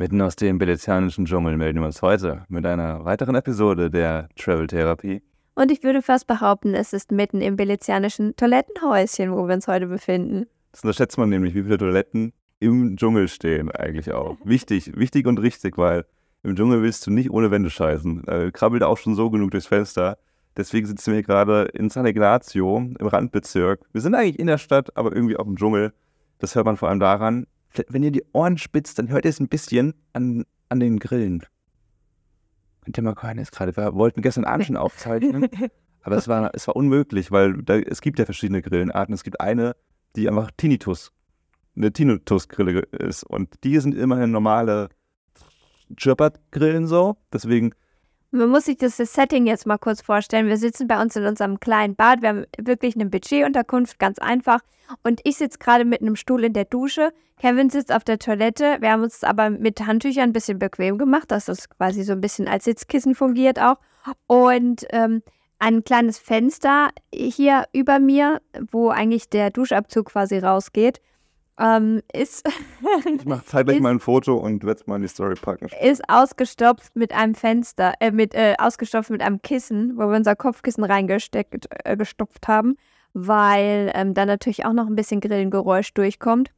Mitten aus dem venezianischen Dschungel melden wir uns heute mit einer weiteren Episode der Travel Therapie. Und ich würde fast behaupten, es ist mitten im venezianischen Toilettenhäuschen, wo wir uns heute befinden. Das unterschätzt man nämlich, wie viele Toiletten im Dschungel stehen eigentlich auch. wichtig, wichtig und richtig, weil im Dschungel willst du nicht ohne Wände scheißen. Da krabbelt auch schon so genug durchs Fenster. Deswegen sitzen wir gerade in San Ignazio im Randbezirk. Wir sind eigentlich in der Stadt, aber irgendwie auch im Dschungel. Das hört man vor allem daran, wenn ihr die Ohren spitzt, dann hört ihr es ein bisschen an, an den Grillen. Ihr mal hören, ist gerade. Wir wollten gestern Abend schon aufzeichnen, aber es war, es war unmöglich, weil da, es gibt ja verschiedene Grillenarten. Es gibt eine, die einfach Tinnitus, eine Tinnitus-Grille ist. Und die sind immerhin normale Chirpert-Grillen so. Deswegen man muss sich das Setting jetzt mal kurz vorstellen. Wir sitzen bei uns in unserem kleinen Bad. Wir haben wirklich eine Budgetunterkunft, ganz einfach. Und ich sitze gerade mit einem Stuhl in der Dusche. Kevin sitzt auf der Toilette. Wir haben uns aber mit Handtüchern ein bisschen bequem gemacht, dass das quasi so ein bisschen als Sitzkissen fungiert auch. Und ähm, ein kleines Fenster hier über mir, wo eigentlich der Duschabzug quasi rausgeht ähm, ist. ich mache zeitgleich mal ein Foto und werde es mal in die Story packen. Ist ausgestopft mit einem Fenster, äh, mit, äh, ausgestopft mit einem Kissen, wo wir unser Kopfkissen reingesteckt, äh, gestopft haben, weil ähm, da natürlich auch noch ein bisschen Grillengeräusch durchkommt,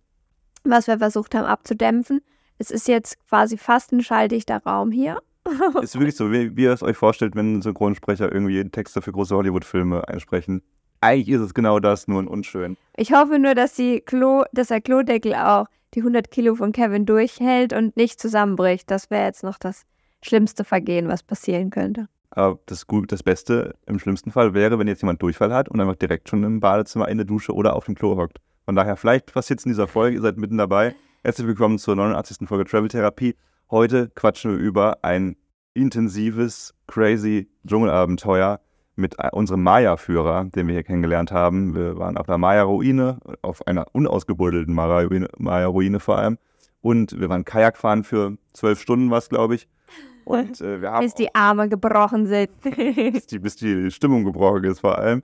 was wir versucht haben abzudämpfen. Es ist jetzt quasi fast ein schalldichter Raum hier. ist wirklich so, wie, wie ihr es euch vorstellt, wenn Synchronsprecher irgendwie Texte für große Hollywood-Filme einsprechen eigentlich ist es genau das, nur ein unschön. Ich hoffe nur, dass, die Klo, dass der Klodeckel auch die 100 Kilo von Kevin durchhält und nicht zusammenbricht. Das wäre jetzt noch das schlimmste Vergehen, was passieren könnte. Aber das, gut, das Beste im schlimmsten Fall wäre, wenn jetzt jemand Durchfall hat und einfach direkt schon im Badezimmer in der Dusche oder auf dem Klo hockt. Von daher, vielleicht passiert es in dieser Folge, ihr seid mitten dabei. Herzlich willkommen zur 89. Folge Travel Therapie. Heute quatschen wir über ein intensives, crazy Dschungelabenteuer mit äh, unserem Maya-Führer, den wir hier kennengelernt haben. Wir waren auf der Maya-Ruine, auf einer unausgebuddelten Maya-Ruine vor allem. Und wir waren Kajak fahren für zwölf Stunden, was glaube ich. Und, äh, wir haben bis die Arme gebrochen sind. bis, die, bis die Stimmung gebrochen ist vor allem.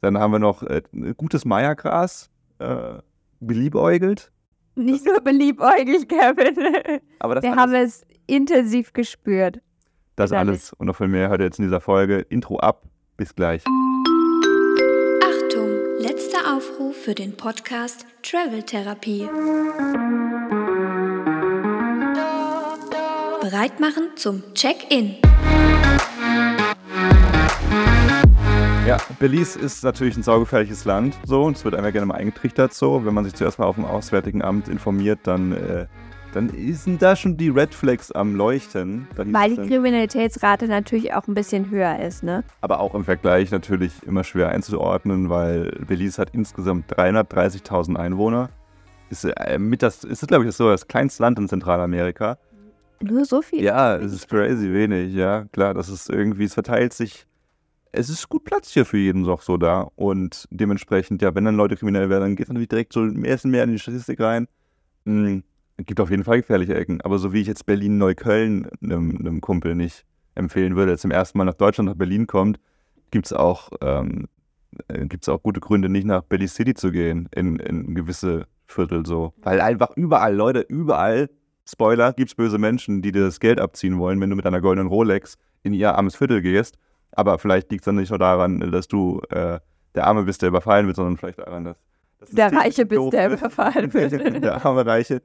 Dann haben wir noch äh, gutes Maya-Gras äh, beliebäugelt. Nicht nur beliebäugelt, Kevin. Aber das wir haben es intensiv gespürt. Das alles und noch viel mehr hört ihr jetzt in dieser Folge. Intro ab. Bis gleich. Achtung, letzter Aufruf für den Podcast Travel Therapie. Bereit machen zum Check-in. Ja, Belize ist natürlich ein saugefährliches Land, so, und es wird einem ja gerne mal eingetrichtert, so. Wenn man sich zuerst mal auf dem Auswärtigen Amt informiert, dann äh, dann sind da schon die Red Flags am Leuchten. Weil die Kriminalitätsrate natürlich auch ein bisschen höher ist, ne? Aber auch im Vergleich natürlich immer schwer einzuordnen, weil Belize hat insgesamt 330.000 Einwohner. Ist, äh, mit das, ist glaube ich, das, so das kleinste Land in Zentralamerika. Nur so viel? Ja, es ist crazy wenig, ja. Klar, das ist irgendwie, es verteilt sich. Es ist gut Platz hier für jeden noch so da. Und dementsprechend, ja, wenn dann Leute kriminell werden, dann geht es natürlich direkt so mehr und mehr in die Statistik rein. Mhm gibt auf jeden Fall gefährliche Ecken. Aber so wie ich jetzt Berlin-Neukölln einem, einem, Kumpel nicht empfehlen würde, der zum ersten Mal nach Deutschland, nach Berlin kommt, gibt es auch, ähm, äh, auch gute Gründe, nicht nach Berlin City zu gehen, in, in gewisse Viertel so. Weil einfach überall, Leute, überall, Spoiler, gibt es böse Menschen, die dir das Geld abziehen wollen, wenn du mit einer goldenen Rolex in ihr armes Viertel gehst. Aber vielleicht liegt es dann nicht nur daran, dass du äh, der Arme bist, der überfallen wird, sondern vielleicht daran, dass. dass der Reiche bist, der überfallen wird. der arme Reiche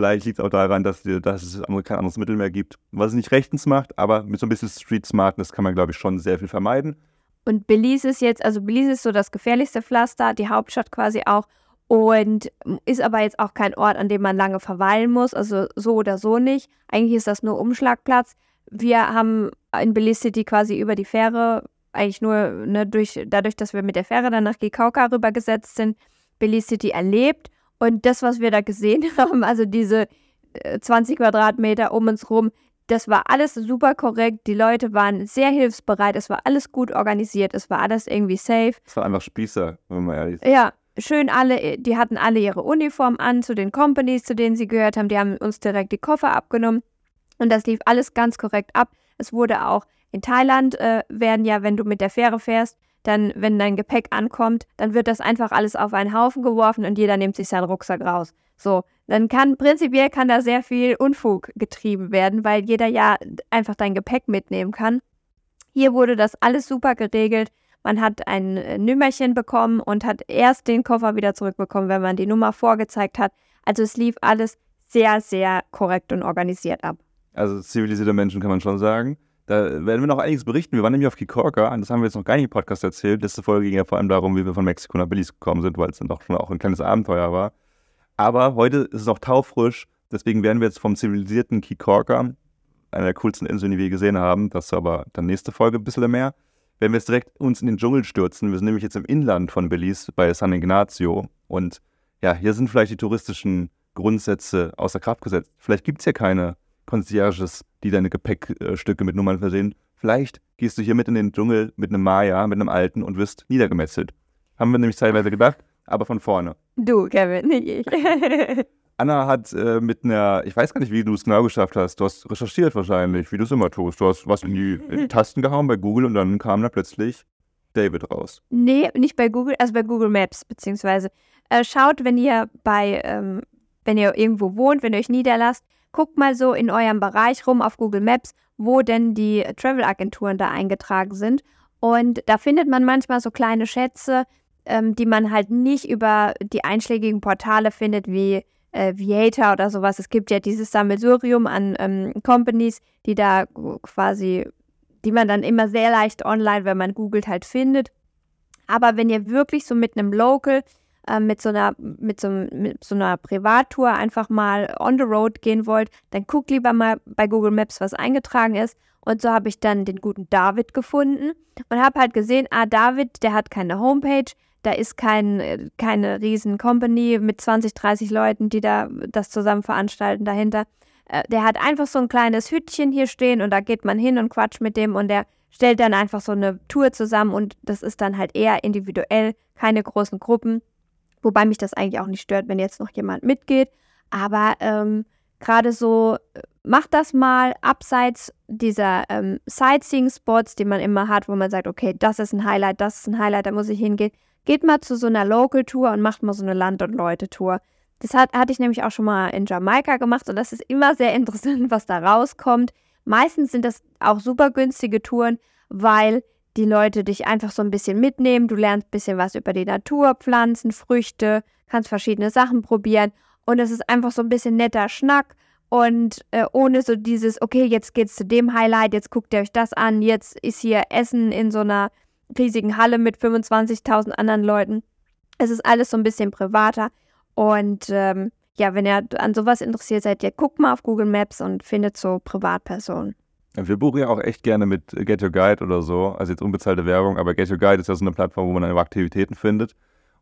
Vielleicht liegt es auch daran, dass, dass es kein anderes Mittel mehr gibt, was es nicht rechtens macht, aber mit so ein bisschen Street Smartness kann man, glaube ich, schon sehr viel vermeiden. Und Belize ist jetzt, also Belize ist so das gefährlichste Pflaster, die Hauptstadt quasi auch. Und ist aber jetzt auch kein Ort, an dem man lange verweilen muss, also so oder so nicht. Eigentlich ist das nur Umschlagplatz. Wir haben in Belize City quasi über die Fähre, eigentlich nur ne, durch, dadurch, dass wir mit der Fähre dann nach Gikauka rübergesetzt sind, Belize City erlebt und das, was wir da gesehen haben, also diese 20 äh, Quadratmeter um uns rum, das war alles super korrekt. Die Leute waren sehr hilfsbereit. Es war alles gut organisiert. Es war alles irgendwie safe. Es war einfach Spießer, wenn man ehrlich ist. Ja, schön alle. Die hatten alle ihre Uniform an zu den Companies, zu denen sie gehört haben. Die haben uns direkt die Koffer abgenommen. Und das lief alles ganz korrekt ab. Es wurde auch in Thailand, äh, werden ja, wenn du mit der Fähre fährst, dann, wenn dein Gepäck ankommt, dann wird das einfach alles auf einen Haufen geworfen und jeder nimmt sich seinen Rucksack raus. So, dann kann prinzipiell kann da sehr viel Unfug getrieben werden, weil jeder ja einfach dein Gepäck mitnehmen kann. Hier wurde das alles super geregelt. Man hat ein äh, Nümmerchen bekommen und hat erst den Koffer wieder zurückbekommen, wenn man die Nummer vorgezeigt hat. Also es lief alles sehr, sehr korrekt und organisiert ab. Also zivilisierte Menschen kann man schon sagen. Da werden wir noch einiges berichten. Wir waren nämlich auf Kikorka, das haben wir jetzt noch gar nicht im Podcast erzählt. Letzte Folge ging ja vor allem darum, wie wir von Mexiko nach Belize gekommen sind, weil es dann doch schon auch ein kleines Abenteuer war. Aber heute ist es noch taufrisch, deswegen werden wir jetzt vom zivilisierten Kikorka, einer der coolsten Inseln, die wir gesehen haben, das ist aber dann nächste Folge ein bisschen mehr, werden wir jetzt direkt uns in den Dschungel stürzen. Wir sind nämlich jetzt im Inland von Belize bei San Ignacio und ja, hier sind vielleicht die touristischen Grundsätze außer Kraft gesetzt. Vielleicht gibt es ja keine Concierges, die deine Gepäckstücke mit Nummern versehen. Vielleicht gehst du hier mit in den Dschungel mit einem Maya, mit einem Alten und wirst niedergemetzelt. Haben wir nämlich teilweise gedacht, aber von vorne. Du, Kevin, nicht ich. Anna hat äh, mit einer, ich weiß gar nicht, wie du es genau geschafft hast. Du hast recherchiert wahrscheinlich, wie du es immer tust. Du hast was in die, in die Tasten gehauen bei Google und dann kam da plötzlich David raus. Nee, nicht bei Google, also bei Google Maps, beziehungsweise. Äh, schaut, wenn ihr bei, ähm, wenn ihr irgendwo wohnt, wenn ihr euch niederlasst, guckt mal so in eurem Bereich rum auf Google Maps, wo denn die Travel-Agenturen da eingetragen sind. Und da findet man manchmal so kleine Schätze, ähm, die man halt nicht über die einschlägigen Portale findet, wie äh, Viator oder sowas. Es gibt ja dieses Sammelsurium an ähm, Companies, die da quasi, die man dann immer sehr leicht online, wenn man googelt, halt findet. Aber wenn ihr wirklich so mit einem Local, äh, mit, so einer, mit, so, mit so einer Privattour einfach mal on the road gehen wollt, dann guckt lieber mal bei Google Maps, was eingetragen ist. Und so habe ich dann den guten David gefunden und habe halt gesehen, ah, David, der hat keine Homepage, da ist kein, keine riesen Company mit 20, 30 Leuten, die da das zusammen veranstalten dahinter. Äh, der hat einfach so ein kleines Hütchen hier stehen und da geht man hin und quatscht mit dem und der stellt dann einfach so eine Tour zusammen und das ist dann halt eher individuell, keine großen Gruppen. Wobei mich das eigentlich auch nicht stört, wenn jetzt noch jemand mitgeht. Aber ähm, gerade so, äh, macht das mal abseits dieser ähm, Sightseeing-Spots, die man immer hat, wo man sagt, okay, das ist ein Highlight, das ist ein Highlight, da muss ich hingehen. Geht mal zu so einer Local-Tour und macht mal so eine Land- und Leute-Tour. Das hat, hatte ich nämlich auch schon mal in Jamaika gemacht und das ist immer sehr interessant, was da rauskommt. Meistens sind das auch super günstige Touren, weil die Leute dich einfach so ein bisschen mitnehmen. Du lernst ein bisschen was über die Natur, Pflanzen, Früchte, kannst verschiedene Sachen probieren und es ist einfach so ein bisschen netter Schnack und äh, ohne so dieses, okay, jetzt geht's zu dem Highlight, jetzt guckt ihr euch das an, jetzt ist hier Essen in so einer riesigen Halle mit 25.000 anderen Leuten. Es ist alles so ein bisschen privater. Und ähm, ja, wenn ihr an sowas interessiert seid, ja, guckt mal auf Google Maps und findet so Privatpersonen. Wir buchen ja auch echt gerne mit Get Your Guide oder so, also jetzt unbezahlte Werbung, aber Get Your Guide ist ja so eine Plattform, wo man einfach Aktivitäten findet.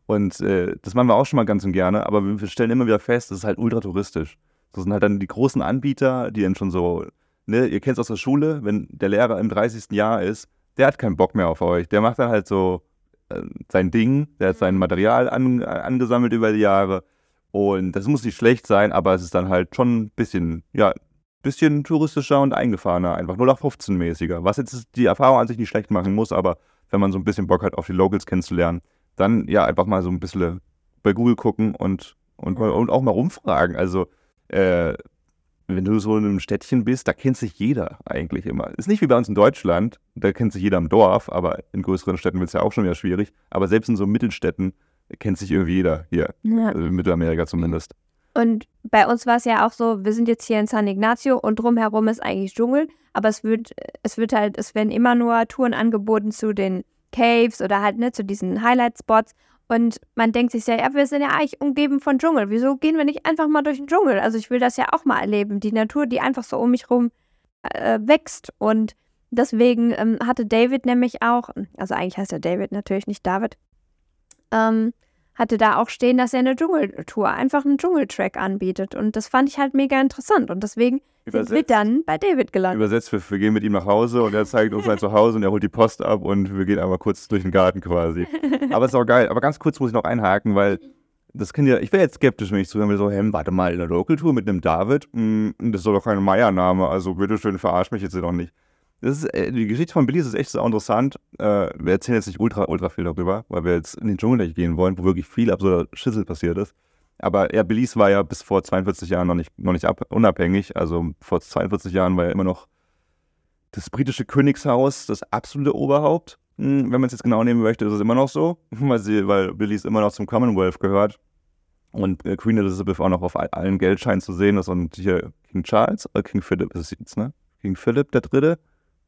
Und äh, das machen wir auch schon mal ganz und gerne, aber wir stellen immer wieder fest, das ist halt ultra touristisch. Das sind halt dann die großen Anbieter, die dann schon so, ne, ihr kennt es aus der Schule, wenn der Lehrer im 30. Jahr ist, der hat keinen Bock mehr auf euch. Der macht dann halt so äh, sein Ding, der hat sein mhm. Material an, angesammelt über die Jahre. Und das muss nicht schlecht sein, aber es ist dann halt schon ein bisschen, ja, bisschen touristischer und eingefahrener, einfach 0815-mäßiger. Was jetzt die Erfahrung an sich nicht schlecht machen muss, aber wenn man so ein bisschen Bock hat, auf die Locals kennenzulernen, dann ja einfach mal so ein bisschen bei Google gucken und, und, und auch mal rumfragen. Also, äh, wenn du so in einem Städtchen bist, da kennt sich jeder eigentlich immer. Ist nicht wie bei uns in Deutschland, da kennt sich jeder im Dorf, aber in größeren Städten wird es ja auch schon wieder schwierig. Aber selbst in so Mittelstädten kennt sich irgendwie jeder hier, ja. also in Mittelamerika zumindest. Und bei uns war es ja auch so, wir sind jetzt hier in San Ignacio und drumherum ist eigentlich Dschungel, aber es wird, es wird halt, es werden immer nur Touren angeboten zu den Caves oder halt ne, zu diesen Highlight-Spots. Und man denkt sich ja, ja, wir sind ja eigentlich umgeben von Dschungel. Wieso gehen wir nicht einfach mal durch den Dschungel? Also ich will das ja auch mal erleben. Die Natur, die einfach so um mich rum äh, wächst. Und deswegen ähm, hatte David nämlich auch, also eigentlich heißt er David natürlich nicht David, ähm, hatte da auch stehen, dass er eine Dschungeltour, einfach einen Dschungeltrack anbietet. Und das fand ich halt mega interessant. Und deswegen Übersetzt. sind wir dann bei David gelandet. Übersetzt, wir, wir, gehen mit ihm nach Hause und er zeigt uns sein Zuhause und er holt die Post ab und wir gehen einmal kurz durch den Garten quasi. Aber es ist auch geil. Aber ganz kurz muss ich noch einhaken, weil das kann ja, ich wäre jetzt skeptisch, wenn ich zuhören will, so, hey, warte mal, in der Local-Tour mit einem David, mh, hm, das ist doch kein Meier-Name, also bitteschön, verarsch mich jetzt doch nicht. Ist, äh, die Geschichte von Billy ist echt so interessant. Äh, wir erzählen jetzt nicht ultra, ultra viel darüber, weil wir jetzt in den Dschungel gehen wollen, wo wirklich viel absurder Schüssel passiert ist. Aber ja, Belize war ja bis vor 42 Jahren noch nicht, noch nicht ab, unabhängig. Also vor 42 Jahren war ja immer noch das britische Königshaus das absolute Oberhaupt. Hm, wenn man es jetzt genau nehmen möchte, ist es immer noch so, weil, sie, weil Belize immer noch zum Commonwealth gehört. Und äh, Queen Elizabeth auch noch auf all- allen Geldscheinen zu sehen ist. Und hier King Charles, oder King Philip ist es jetzt, ne? King Philip der Dritte,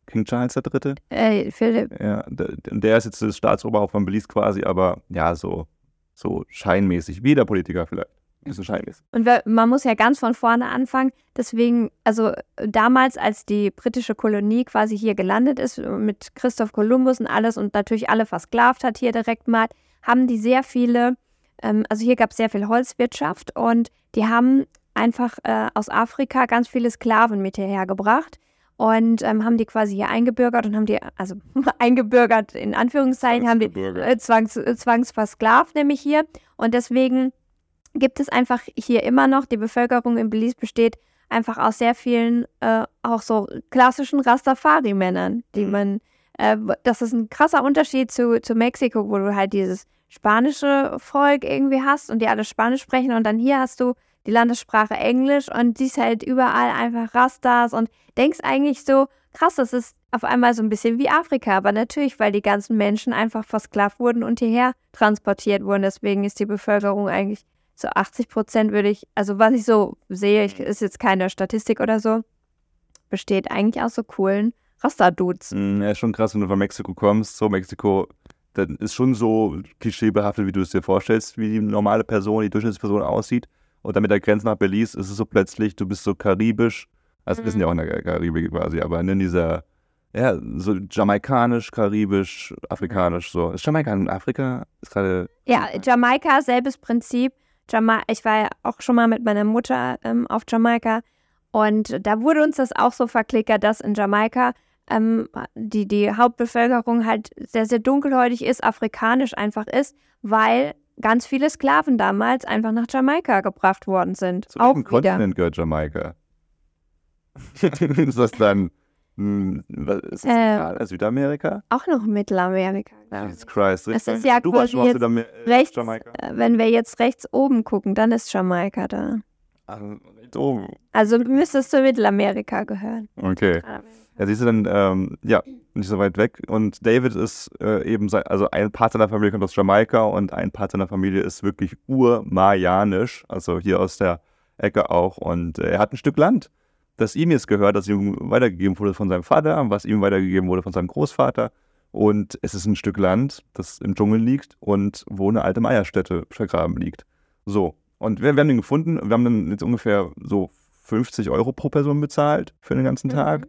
King Charles Dritte. Äh, Philipp, Ja, der, der ist jetzt das Staatsoberhaupt von Belize quasi, aber ja, so, so scheinmäßig, wie jeder Politiker vielleicht. Ist ein scheinmäßig. Und man muss ja ganz von vorne anfangen. Deswegen, also damals, als die britische Kolonie quasi hier gelandet ist, mit Christoph Kolumbus und alles und natürlich alle versklavt hat hier direkt mal, haben die sehr viele, ähm, also hier gab es sehr viel Holzwirtschaft und die haben einfach äh, aus Afrika ganz viele Sklaven mit hierher gebracht und ähm, haben die quasi hier eingebürgert und haben die, also eingebürgert in Anführungszeichen, haben die äh, zwangs, äh, zwangsversklavt nämlich hier und deswegen gibt es einfach hier immer noch, die Bevölkerung in Belize besteht einfach aus sehr vielen, äh, auch so klassischen Rastafari-Männern, die Mhm. man, äh, das ist ein krasser Unterschied zu, zu Mexiko, wo du halt dieses spanische Volk irgendwie hast und die alle Spanisch sprechen und dann hier hast du die Landessprache Englisch und siehst halt überall einfach Rastas und denkst eigentlich so, krass, das ist auf einmal so ein bisschen wie Afrika, aber natürlich, weil die ganzen Menschen einfach versklavt wurden und hierher transportiert wurden, deswegen ist die Bevölkerung eigentlich so 80 Prozent würde ich, also was ich so sehe, ich, ist jetzt keine Statistik oder so, besteht eigentlich aus so coolen Rasta-Dudes. Mm, Ja, ist schon krass, wenn du von Mexiko kommst. So, Mexiko, dann ist schon so klischeebehaftet, wie du es dir vorstellst, wie die normale Person, die Durchschnittsperson aussieht. Und dann mit der Grenze nach Belize ist es so plötzlich, du bist so karibisch. Also, wir sind ja auch in der Karibik quasi, aber in dieser, ja, so jamaikanisch, karibisch, afrikanisch, so. Ist Jamaika in Afrika? Ist gerade. Ja, Jamaika, selbes Prinzip. Jama ich war ja auch schon mal mit meiner Mutter ähm, auf Jamaika und da wurde uns das auch so verklickert, dass in Jamaika ähm, die, die Hauptbevölkerung halt sehr, sehr dunkelhäutig ist, afrikanisch einfach ist, weil ganz viele Sklaven damals einfach nach Jamaika gebracht worden sind. Zu auch. Kontinent gehört Jamaika? ist das dann. hm, was- Ist das Äh, Zentral- Südamerika? Auch noch Mittelamerika. Jesus Christ. Das richtig. ist ja du warst jetzt Südamer- äh, rechts, Jamaika. äh, wenn wir jetzt rechts oben gucken, dann ist Jamaika da. Also, rechts oben. Also müsste es zu Mittelamerika gehören. Okay. Ja, siehst du dann, ähm, ja, nicht so weit weg. Und David ist äh, eben, sei- also ein Part seiner Familie kommt aus Jamaika und ein Part seiner Familie ist wirklich urmajanisch, also hier aus der Ecke auch. Und äh, er hat ein Stück Land, das ihm jetzt gehört, das ihm weitergegeben wurde von seinem Vater, was ihm weitergegeben wurde von seinem Großvater. Und es ist ein Stück Land, das im Dschungel liegt und wo eine alte Meierstätte vergraben liegt. So. Und wir, wir haben den gefunden. Wir haben dann jetzt ungefähr so 50 Euro pro Person bezahlt für den ganzen Tag.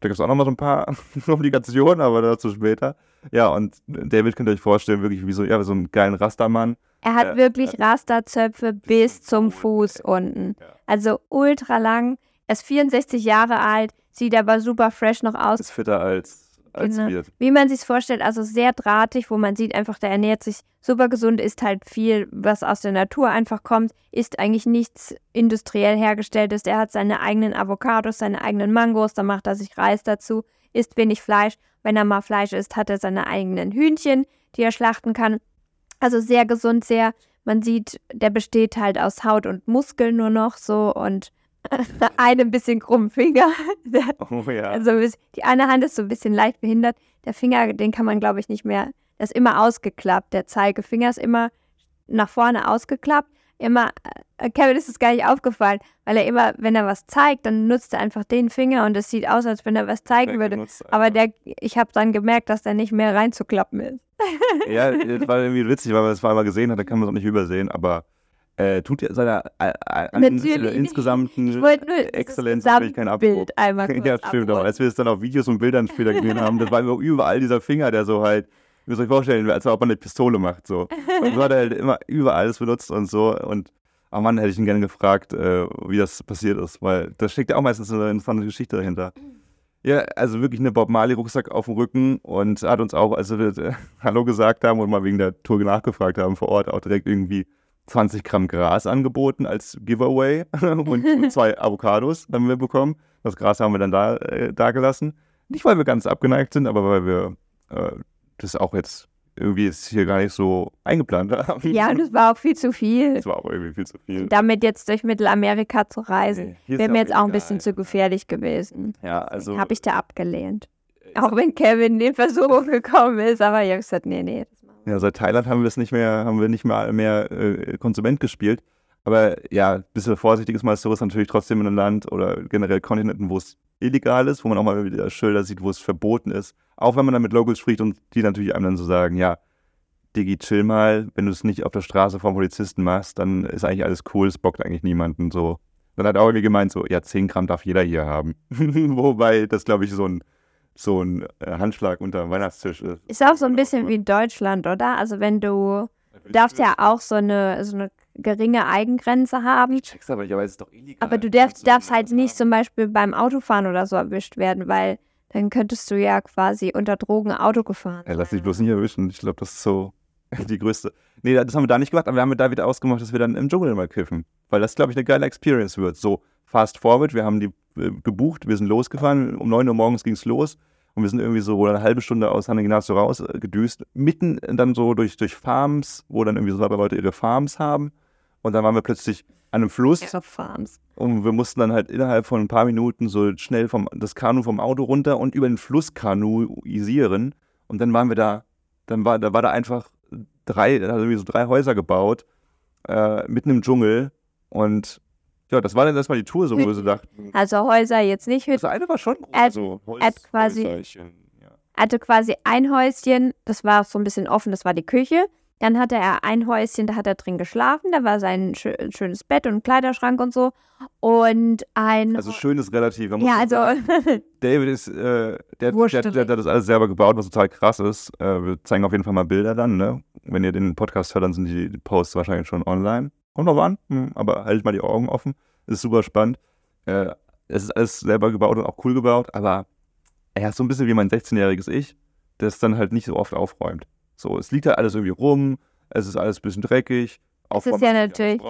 Da gibt es auch noch mal so ein paar Komplikationen, aber dazu später. Ja, und David könnt ihr euch vorstellen, wirklich wie so, ja, so einen geilen Rastermann. Er hat Ja, wirklich Rastazöpfe bis zum Fuß unten. Ja. Also ultra lang. Er ist 64 Jahre alt, sieht aber super fresh noch aus. Ist fitter als, als Genau. wir. Wie man sich vorstellt, also sehr drahtig, wo man sieht einfach, der ernährt sich super gesund, isst halt viel, was aus der Natur einfach kommt, isst eigentlich nichts industriell hergestelltes. Er hat seine eigenen Avocados, seine eigenen Mangos, dann macht er sich Reis dazu, isst wenig Fleisch. Wenn er mal Fleisch isst, hat er seine eigenen Hühnchen, die er schlachten kann. Also sehr gesund, sehr, man sieht, der besteht halt aus Haut und Muskeln nur noch so und einem bisschen krummen Finger. Der, Oh ja. also die eine Hand ist so ein bisschen leicht behindert. Der Finger, den kann man, glaube ich, nicht mehr. Der ist immer ausgeklappt. Der Zeigefinger ist immer nach vorne ausgeklappt. Immer, äh, Kevin ist es gar nicht aufgefallen, weil er immer, wenn er was zeigt, dann nutzt er einfach den Finger und es sieht aus, als wenn er was zeigen würde. Benutzt Aber der, ich habe dann gemerkt, dass der nicht mehr reinzuklappen ist. Ja, das war irgendwie witzig, weil man das einmal gesehen hat, da kann man es auch nicht übersehen, aber äh, tut ja seiner äh, äh, Natürlich. insgesamten Exzellenz das natürlich keinen Abbruch. Einmal kurz Ja, stimmt, abholen. als wir es dann auf Videos und Bildern später gesehen haben, das war immer überall dieser Finger, der so halt, ihr müsst euch vorstellen, als ob man eine Pistole macht, so. Und so hat er halt immer überall alles benutzt und so und oh Mann, hätte ich ihn gerne gefragt, äh, wie das passiert ist, weil da steckt ja auch meistens eine interessante Geschichte dahinter. Ja, also wirklich eine Bob Marley-Rucksack auf dem Rücken und hat uns auch, als wir äh, Hallo gesagt haben und mal wegen der Tour nachgefragt haben vor Ort, auch direkt irgendwie 20 Gramm Gras angeboten als Giveaway und, zwei Avocados haben wir bekommen. Das Gras haben wir dann da, äh, da gelassen. Nicht, weil wir ganz abgeneigt sind, aber weil wir äh, das auch jetzt irgendwie es hier gar nicht so eingeplant haben. Ja, und es war auch viel zu viel. Das war auch irgendwie viel zu viel. Damit jetzt durch Mittelamerika zu reisen, Nee, wäre mir jetzt auch ein bisschen zu gefährlich gewesen. Ja, also. Habe ich da abgelehnt. Auch wenn Kevin in Versuchung gekommen ist, aber ich habe gesagt, nee, nee. Ja, seit Thailand haben wir es nicht mehr, haben wir nicht mal mehr äh, Konsument gespielt. Aber ja, ein bisschen vorsichtig ist man als Tourist natürlich trotzdem in einem Land oder generell Kontinenten, wo es illegal ist, wo man auch mal wieder Schilder sieht, wo es verboten ist. Auch wenn man dann mit Locals spricht und die natürlich einem dann so sagen, ja, Digi, chill mal, wenn du es nicht auf der Straße vom Polizisten machst, dann ist eigentlich alles cool, es bockt eigentlich niemanden so. Dann hat auch irgendwie gemeint, so, ja, 10 Gramm darf jeder hier haben. Wobei das, glaube ich, so ein, so ein äh, Handschlag unter dem Weihnachtstisch ist. Ist auch so ein bisschen wie in Deutschland, oder? Also wenn du, du darfst ja auch so eine, so eine geringe Eigengrenze haben. Ich check's aber nicht, aber es ist doch illegal. Aber du darfst, darfst halt nicht haben. zum Beispiel beim Autofahren oder so erwischt werden, weil dann könntest du ja quasi unter Drogen Auto gefahren. Ey, lass dich bloß nicht erwischen. Ich glaube, das ist so die größte. Nee, das haben wir da nicht gemacht, aber wir haben mit David ausgemacht, dass wir dann im Dschungel mal kiffen. Weil das, glaube ich, eine geile Experience wird. So fast forward, wir haben die gebucht, wir sind losgefahren, um 9 Uhr morgens ging es los und wir sind irgendwie so eine halbe Stunde aus San Ignacio raus äh. Mitten dann so durch, durch Farms, wo dann irgendwie so zwei Leute ihre Farms haben. Und dann waren wir plötzlich an einem Fluss. Ihre Farms. Und wir mussten dann halt innerhalb von ein paar Minuten so schnell vom, das Kanu vom Auto runter und über den Fluss kanuisieren. Und dann waren wir da, dann war, da war da einfach drei, da hat irgendwie so drei Häuser gebaut, äh, mitten im Dschungel. Und ja, das war dann erstmal die Tour, so wo wir so dachten. Also Häuser jetzt nicht Hütten. Das eine war schon groß, hat- so Holz, hat quasi- Häuserchen, ja. hatte quasi ein Häuschen, das war so ein bisschen offen, das war die Küche. Dann hatte er ein Häuschen, da hat er drin geschlafen, da war sein schö schönes Bett und ein Kleiderschrank und so. Und ein. Also schön ist relativ. man muss ja, also sagen, David ist, äh, der, der, der, der hat das alles selber gebaut, was total krass ist. Äh, wir zeigen auf jeden Fall mal Bilder dann, ne? Wenn ihr den Podcast hört, dann sind die Posts wahrscheinlich schon online. Kommt noch an, hm, aber haltet mal die Augen offen. Ist super spannend. Äh, es ist alles selber gebaut und auch cool gebaut, aber er ist so ein bisschen wie mein 16-jähriges Ich, das dann halt nicht so oft aufräumt. So, es liegt halt alles irgendwie rum, es ist alles ein bisschen dreckig. ja was man nicht natürlich-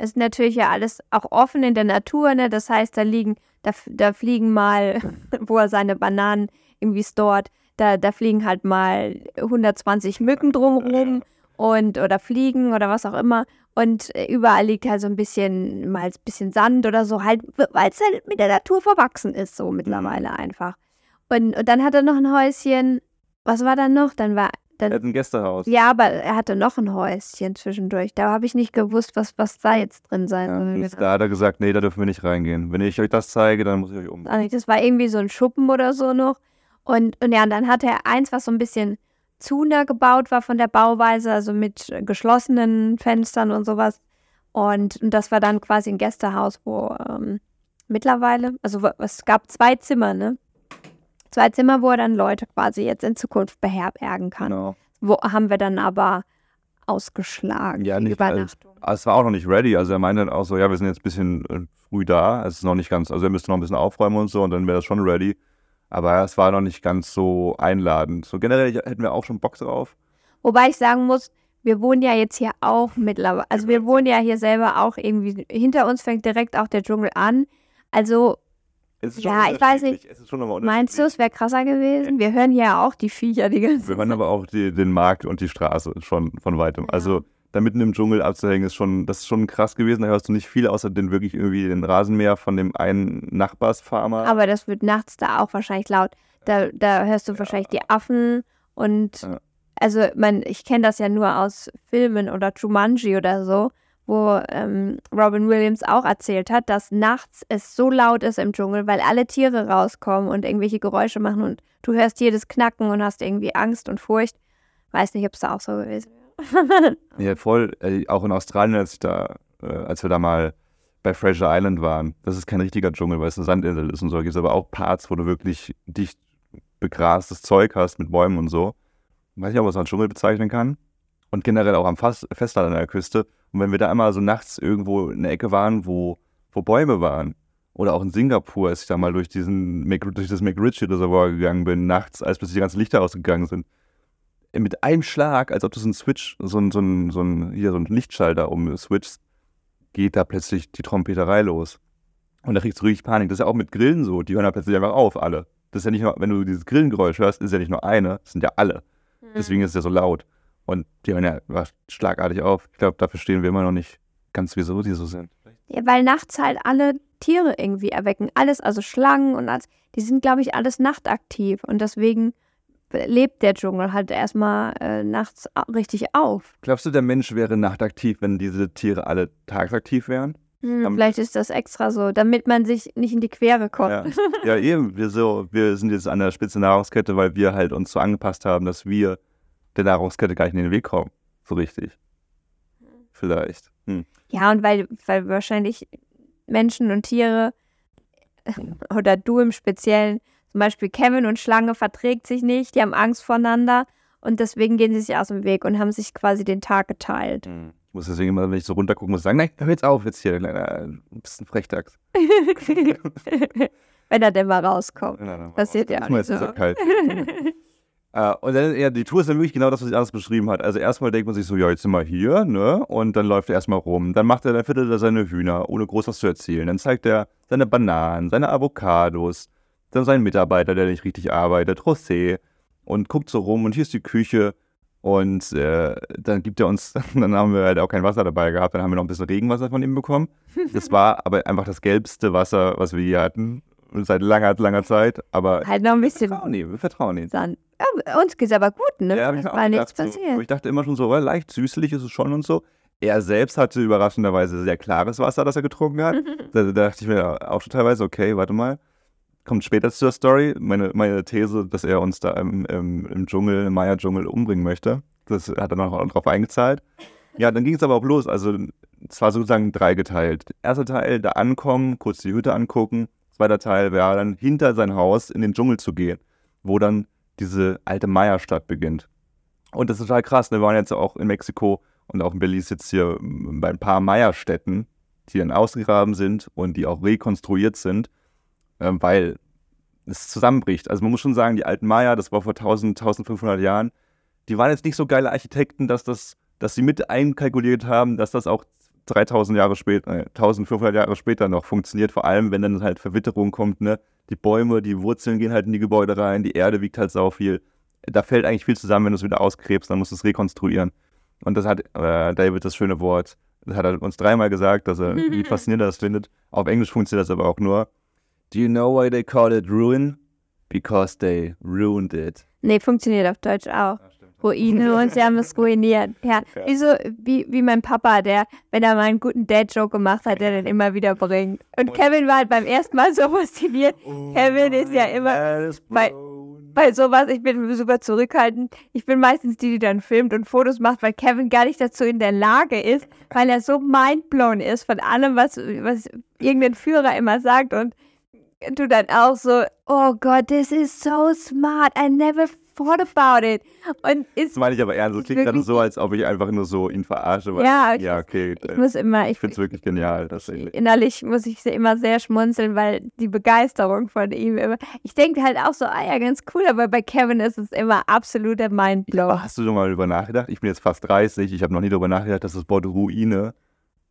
ist natürlich ja alles auch offen in der Natur, ne? Das heißt, da liegen, da, da fliegen mal, wo er seine Bananen irgendwie stort, da, da fliegen halt mal 120 Mücken drumrum und oder Fliegen oder was auch immer. Und äh, überall liegt halt so ein bisschen, mal ein bisschen Sand oder so, halt, weil es halt mit der Natur verwachsen ist, so mittlerweile einfach. Und, und dann hat er noch ein Häuschen. Was war dann noch? Dann war, Er dann, hat ein Gästehaus. ja, aber er hatte noch ein Häuschen zwischendurch. Da habe ich nicht gewusst, was, was da jetzt drin sein Ja, soll. da hat er gesagt, nee, da dürfen wir nicht reingehen. Wenn ich euch das zeige, dann muss ich euch um. Das war irgendwie so ein Schuppen oder so noch. Und, und ja, und dann hatte er eins, was so ein bisschen zu nah gebaut war von der Bauweise, also mit äh, geschlossenen Fenstern und sowas. Und, und das war dann quasi ein Gästehaus, wo ähm, mittlerweile, also es gab zwei Zimmer, ne? Zwei Zimmer, wo er dann Leute quasi jetzt in Zukunft beherbergen kann. Genau. Wo haben wir dann aber ausgeschlagen. Ja, nicht als- Übernachtung. Aber es war auch noch nicht ready. Also er meinte dann auch so, ja, wir sind jetzt ein bisschen äh, früh da. Es ist noch nicht ganz, also er müsste noch ein bisschen aufräumen und so und dann wäre das schon ready. Aber es war noch nicht ganz so einladend. So generell hätten wir auch schon Bock drauf. Wobei ich sagen muss, wir wohnen ja jetzt hier auch mittlerweile. Also wir wohnen ja hier selber auch irgendwie. Hinter uns fängt direkt auch der Dschungel an. Also Es ist Ja, ich weiß nicht. unterschiedlich. Es ist schon nochmal meinst du, es wäre krasser gewesen? Wir hören hier ja auch die Viecher die ganze Wir hören aber auch die, den Markt und die Straße schon von weitem. Ja. Also da mitten im Dschungel abzuhängen, ist schon, das ist schon krass gewesen. Da hörst du nicht viel, außer den wirklich irgendwie den Rasenmäher von dem einen Nachbarsfarmer. Aber das wird nachts da auch wahrscheinlich laut. Da, da hörst du wahrscheinlich die Affen und Ja. also man, ich kenne das ja nur aus Filmen oder Jumanji oder so, wo ähm, Robin Williams auch erzählt hat, dass nachts es so laut ist im Dschungel, weil alle Tiere rauskommen und irgendwelche Geräusche machen und du hörst jedes Knacken und hast irgendwie Angst und Furcht. Weiß nicht, ob es da auch so gewesen wäre. Ja, voll. Äh, auch in Australien, als, ich da, äh, als wir da mal bei Fraser Island waren. Das ist kein richtiger Dschungel, weil es eine Sandinsel ist und so. Gibt es aber auch Parts, wo du wirklich dicht begrastes Zeug hast mit Bäumen und so. Weiß nicht, ob man es als Dschungel bezeichnen kann. Und generell auch am Fast Festland an der Küste. Und wenn wir da einmal so nachts irgendwo in der Ecke waren, wo, wo Bäume waren, oder auch in Singapur, als ich da mal durch, diesen, durch das McRitchie Reservoir gegangen bin, nachts, als plötzlich die ganzen Lichter ausgegangen sind, mit einem Schlag, als ob du so einen Switch, so ein, so ein, so ein, hier so ein Lichtschalter umswitchst, geht da plötzlich die Trompeterei los. Und da kriegst du richtig Panik. Das ist ja auch mit Grillen so. Die hören da plötzlich einfach auf, alle. Das ist ja nicht nur, wenn du dieses Grillengeräusch hörst, ist ja nicht nur eine, das sind ja alle. Deswegen ist es ja so laut. Und die hören ja schlagartig auf. Ich glaube, dafür stehen wir immer noch nicht ganz, wieso die so sind. Ja, weil nachts halt alle Tiere irgendwie erwecken. Alles, also Schlangen und alles, die sind, glaube ich, alles nachtaktiv. Und deswegen lebt der Dschungel halt erstmal äh, nachts richtig auf. Glaubst du, der Mensch wäre nachtaktiv, wenn diese Tiere alle tagsaktiv wären? Hm, vielleicht ist das extra so, damit man sich nicht in die Quere kommt. Ja, ja eben. Wir, so, wir sind jetzt an der Spitze der Nahrungskette, weil wir halt uns so angepasst haben, dass wir der Nahrungskette gar nicht in den Weg kommen. So richtig. Vielleicht. Hm. Ja, und weil, weil wahrscheinlich Menschen und Tiere oder du im Speziellen, zum Beispiel Kevin und Schlange verträgt sich nicht, die haben Angst voneinander und deswegen gehen sie sich aus dem Weg und haben sich quasi den Tag geteilt. Hm. Ich muss deswegen immer, wenn ich so runtergucke, muss sagen, nein, hör jetzt auf, jetzt hier, ein bisschen Frechdachs. wenn er denn mal rauskommt. Ja, Passiert ja auch nicht so. Kalt. Uh, und dann, ja, die Tour ist dann wirklich genau das, was ich alles beschrieben hat. Also erstmal denkt man sich so, ja, jetzt sind wir hier, ne? Und dann läuft er erstmal rum. Dann macht er, dann füttert er seine Hühner, ohne groß was zu erzählen. Dann zeigt er seine Bananen, seine Avocados, dann seinen Mitarbeiter, der nicht richtig arbeitet, José. Und guckt so rum und hier ist die Küche. Und äh, dann gibt er uns, dann haben wir halt auch kein Wasser dabei gehabt, dann haben wir noch ein bisschen Regenwasser von ihm bekommen. Das war aber einfach das gelbste Wasser, was wir hier hatten seit langer, langer Zeit. Aber halt noch ein bisschen. Wir vertrauen ihm, wir vertrauen ihm. Sand. Ja, uns geht's aber gut, ne? Ja, es war nichts passiert. So, ich dachte immer schon so, leicht süßlich ist es schon und so. Er selbst hatte überraschenderweise sehr klares Wasser, das er getrunken hat. da, da, dachte ich mir auch teilweise, okay, warte mal. Kommt später zur Story. Meine, meine These, dass er uns da im, im, im Dschungel, im Maya-Dschungel umbringen möchte. Das hat er noch drauf eingezahlt. Ja, dann ging es aber auch los. Also, es war sozusagen dreigeteilt. Erster Teil, da ankommen, kurz die Hütte angucken. Zweiter Teil wäre dann hinter sein Haus in den Dschungel zu gehen, wo dann diese alte Maya-Stadt beginnt. Und das ist total krass. Ne? Wir waren jetzt auch in Mexiko und auch in Belize jetzt hier bei ein paar Maya-Städten, die dann ausgegraben sind und die auch rekonstruiert sind, äh, weil es zusammenbricht. Also man muss schon sagen, die alten Maya, das war vor 1000, 1500 Jahren, die waren jetzt nicht so geile Architekten, dass, das, dass sie mit einkalkuliert haben, dass das auch 3000 Jahre später, äh, 1500 Jahre später noch funktioniert, vor allem wenn dann halt Verwitterung kommt, ne? die Bäume, die Wurzeln gehen halt in die Gebäude rein, die Erde wiegt halt sau viel. Da fällt eigentlich viel zusammen, wenn du es wieder ausgräbst, dann musst du es rekonstruieren. Und das hat äh, David das schöne Wort, das hat er uns dreimal gesagt, dass er, wie faszinierend er das findet. Auf Englisch funktioniert das aber auch nur. Do you know why they call it ruin? Because they ruined it. Nee, funktioniert auf Deutsch auch. Ruine und sie haben es ruiniert. Ja, ja. Wie, so, wie, wie mein Papa, der, wenn er mal einen guten Dad-Joke gemacht hat, der den immer wieder bringt. Und, und Kevin war halt beim ersten Mal so fasziniert. Oh Kevin ist ja immer bei, bei sowas, ich bin super zurückhaltend. Ich bin meistens die, die dann filmt und Fotos macht, weil Kevin gar nicht dazu in der Lage ist, weil er so mindblown ist von allem, was, was irgendein Führer immer sagt und du dann auch so, oh Gott, this is so smart. I never thought about it. Und ist, das meine ich aber ernst. Es klingt gerade so, als ob ich einfach nur so ihn verarsche. Weil, ja, ja, okay. Ich, muss immer. Ich, finde es wirklich genial. Tatsächlich. Innerlich muss ich immer sehr schmunzeln, weil die Begeisterung von ihm immer. Ich denke halt auch so, ah ja, ganz cool, aber bei Kevin ist es immer absoluter Mindblow. Ja, hast du schon mal darüber nachgedacht? Ich bin jetzt fast 30. Ich habe noch nie darüber nachgedacht, dass das Wort Ruine.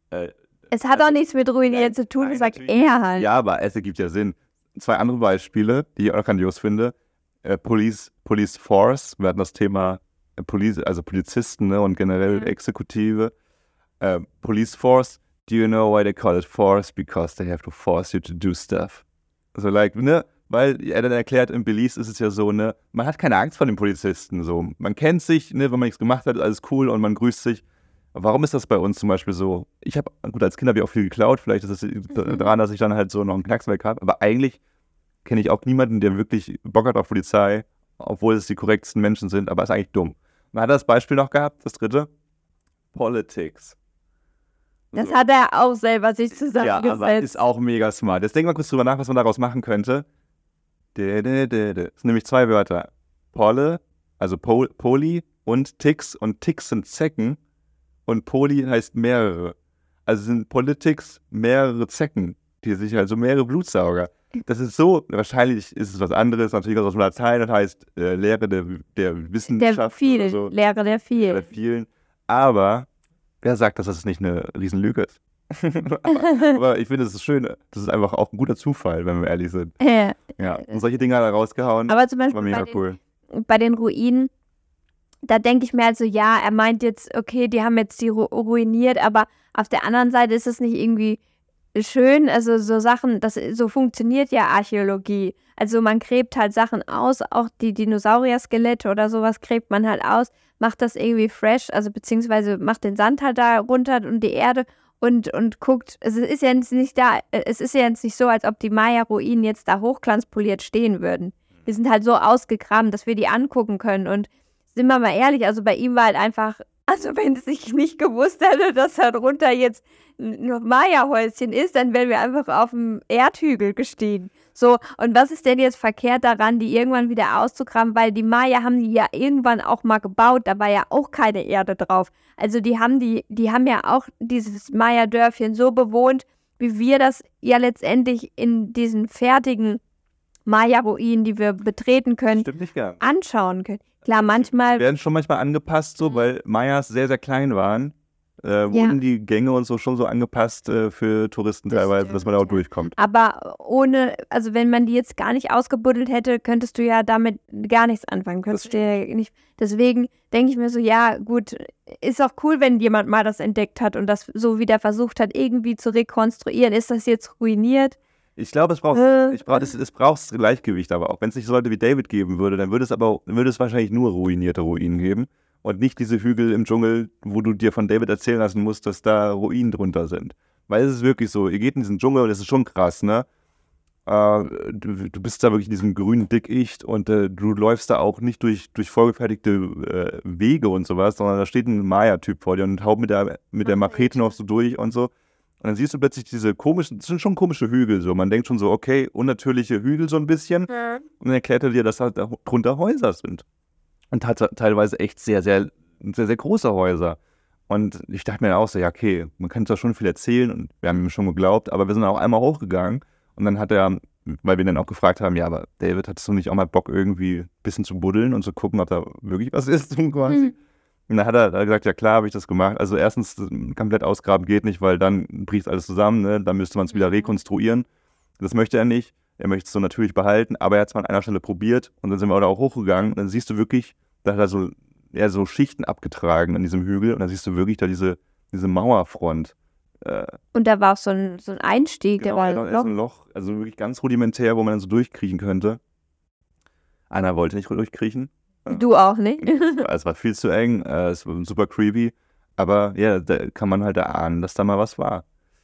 Äh, es hat also, auch nichts mit ruinieren zu tun, das sagt er halt. Ja, aber es ergibt ja Sinn. Zwei andere Beispiele, die ich auch grandios finde äh, Police, Police Force. Wir hatten das Thema äh, Police, also Polizisten ne, und generell mhm. Exekutive. Äh, Police Force. Do you know why they call it force? Because they have to force you to do stuff. So like, ne? Weil er dann erklärt, in Belize ist es ja so, ne, man hat keine Angst vor den Polizisten. So. Man kennt sich, ne, wenn man nichts gemacht hat, ist alles cool und man grüßt sich. Warum ist das bei uns zum Beispiel so? Ich habe, gut, als Kind habe ich auch viel geklaut, vielleicht ist es mhm. daran, dass ich dann halt so noch einen Knacks weg habe, aber eigentlich kenne ich auch niemanden, der wirklich Bock hat auf Polizei, obwohl es die korrektesten Menschen sind, aber ist eigentlich dumm. Man hat das Beispiel noch gehabt, das dritte. Politics. Das so. hat er auch selber sich zusammengesetzt. Ja, aber ist auch mega smart. Jetzt denken wir kurz drüber nach, was man daraus machen könnte. Das sind nämlich zwei Wörter. Polle, also Pol, Poli und Ticks. Und Ticks sind Zecken und Poli heißt mehrere. Also sind Politics mehrere Zecken, die sich also mehrere Blutsauger das ist so, wahrscheinlich ist es was anderes, natürlich aus dem Latein, das heißt äh, Lehre der, der Wissenschaft. Der vielen, so. Lehre der vielen. Der vielen. Aber wer sagt, dass das nicht eine Riesenlüge ist? aber, aber, ich finde, es ist schön, das ist einfach auch ein guter Zufall, wenn wir ehrlich sind. Ja. ja. Und solche Dinge hat er rausgehauen. Aber zum Beispiel war mega bei, den, cool. bei den Ruinen da denke ich mir halt so, ja, er meint jetzt, okay, die haben jetzt die ru ruiniert, aber auf der anderen Seite ist es nicht irgendwie schön, also so Sachen, das so funktioniert ja Archäologie. Also man gräbt halt Sachen aus, auch die Dinosaurier-Skelette oder sowas gräbt man halt aus, macht das irgendwie fresh, also beziehungsweise macht den Sand halt da runter und die Erde und, und guckt, es ist ja jetzt nicht da, es ist ja jetzt nicht so, als ob die Maya-Ruinen jetzt da hochglanzpoliert stehen würden. Die sind halt so ausgegraben, dass wir die angucken können und sind wir mal ehrlich, also bei ihm war halt einfach, also wenn es sich nicht gewusst hätte, dass da drunter jetzt ein Maya-Häuschen ist, dann wären wir einfach auf dem Erdhügel gestiegen. So, und was ist denn jetzt verkehrt daran, die irgendwann wieder auszugraben? Weil die Maya haben die ja irgendwann auch mal gebaut, da war ja auch keine Erde drauf. Also die haben die, die haben ja auch dieses Maya-Dörfchen so bewohnt, wie wir das ja letztendlich in diesen fertigen Maya-Ruinen, die wir betreten können, anschauen können. Klar, manchmal. Die werden schon manchmal angepasst, so, weil Mayas sehr, sehr klein waren. Äh, wurden ja. die Gänge und so schon so angepasst äh, für Touristen das teilweise, stimmt, dass man da auch durchkommt. Aber ohne, also wenn man die jetzt gar nicht ausgebuddelt hätte, könntest du ja damit gar nichts anfangen. Könntest du ja nicht. Deswegen denke ich mir so, ja, gut, ist auch cool, wenn jemand mal das entdeckt hat und das so wieder versucht hat, irgendwie zu rekonstruieren. Ist das jetzt ruiniert? Ich glaube, es braucht, äh. ich brauch, es, es braucht Gleichgewicht, aber auch wenn es nicht so Leute wie David geben würde, dann würde es aber würde es wahrscheinlich nur ruinierte Ruinen geben und nicht diese Hügel im Dschungel, wo du dir von David erzählen lassen musst, dass da Ruinen drunter sind. Weil es ist wirklich so, ihr geht in diesen Dschungel und es ist schon krass, ne? Äh, du, du, bist da wirklich in diesem grünen Dickicht und äh, du läufst da auch nicht durch, durch vorgefertigte äh, Wege und sowas, sondern da steht ein Maya-Typ vor dir und haut mit der, mit der Machete noch so durch und so. Und dann siehst du plötzlich diese komischen, das sind schon komische Hügel so. Man denkt schon so, okay, unnatürliche Hügel so ein bisschen. Mhm. Und dann erklärt er dir, dass da drunter Häuser sind. Und hat teilweise echt sehr, sehr, sehr, sehr große Häuser. Und ich dachte mir auch so, ja, okay, man kann zwar schon viel erzählen und wir haben ihm schon geglaubt, aber wir sind auch einmal hochgegangen und dann hat er, weil wir dann auch gefragt haben, ja, aber David, hattest du nicht auch mal Bock, irgendwie ein bisschen zu buddeln und zu gucken, ob da wirklich was ist, quasi? Mhm. Und dann hat er, gesagt, ja klar, habe ich das gemacht. Also erstens, komplett ausgraben geht nicht, weil dann bricht alles zusammen, ne? dann müsste man es wieder mhm. rekonstruieren. Das möchte er nicht. Er möchte es so natürlich behalten, aber er hat es mal an einer Stelle probiert und dann sind wir da auch hochgegangen und dann siehst du wirklich, da hat er so, eher so Schichten abgetragen an diesem Hügel und dann siehst du wirklich da diese, diese Mauerfront. Äh, und da war auch so ein, so ein Einstieg, genau, der war ein Loch. ein Loch, also wirklich ganz rudimentär, wo man dann so durchkriechen könnte. Einer wollte nicht durchkriechen, Du auch nicht? es war viel zu eng, äh, es war super creepy. Aber ja, da kann man halt erahnen, dass da mal was war.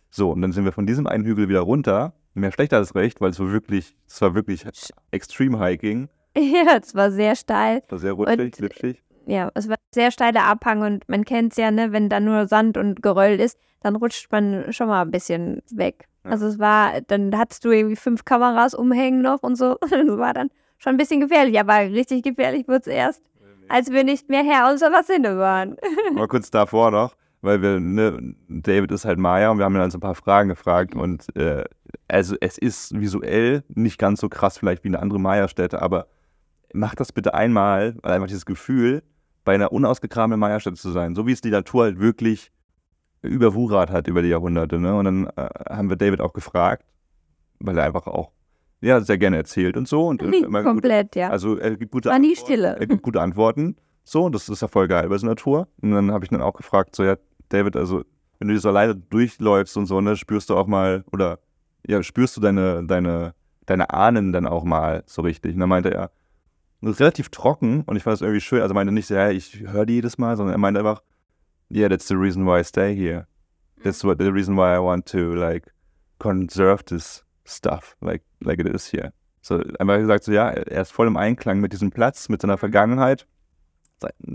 So, und dann sind wir von diesem einen Hügel wieder runter. Mehr schlechter als recht, weil es war wirklich, es war wirklich Extreme Hiking. Ja, es war sehr steil. Es war sehr rutschig, glitschig. Ja, es war ein sehr steiler Abhang und man kennt es ja, ne, wenn da nur Sand und Geröll ist, dann rutscht man schon mal ein bisschen weg. Ja. Also es war, dann hattest du irgendwie fünf Kameras umhängen noch und so. Das war dann schon ein bisschen gefährlich, aber richtig gefährlich wird es erst, als wir nicht mehr Herr unserer Sinne waren. Mal kurz davor noch, weil wir, ne, David ist halt Maya und wir haben ihn dann so ein paar Fragen gefragt und äh, also es ist visuell nicht ganz so krass vielleicht wie eine andere Maya-Stätte, aber mach das bitte einmal, weil einfach dieses Gefühl, bei einer unausgegrabenen Maya-Stätte zu sein, so wie es die Natur halt wirklich überwuchert hat über die Jahrhunderte. Ne? Und dann äh, haben wir David auch gefragt, weil er einfach auch ja, sehr gerne erzählt und so. Und immer Komplett, gute, ja. Also er gibt gute War nie Stille. Er gibt gute Antworten. So, und das ist ja voll geil bei so einer Tour. Und dann habe ich dann auch gefragt, so, ja, David, also wenn du so alleine durchläufst und so, ne, spürst du auch mal, oder ja, spürst du deine, deine, deine Ahnen dann auch mal so richtig. Und dann meinte er, das ist relativ trocken und ich fand das irgendwie schön. Also er meinte nicht so, ja, ich höre die jedes Mal, sondern er meinte einfach, yeah, that's the reason why I stay here. That's what the reason why I want to, like, conserve this stuff like, like it is here. So, einfach gesagt, so ja, er ist voll im Einklang mit diesem Platz, mit seiner. Vergangenheit.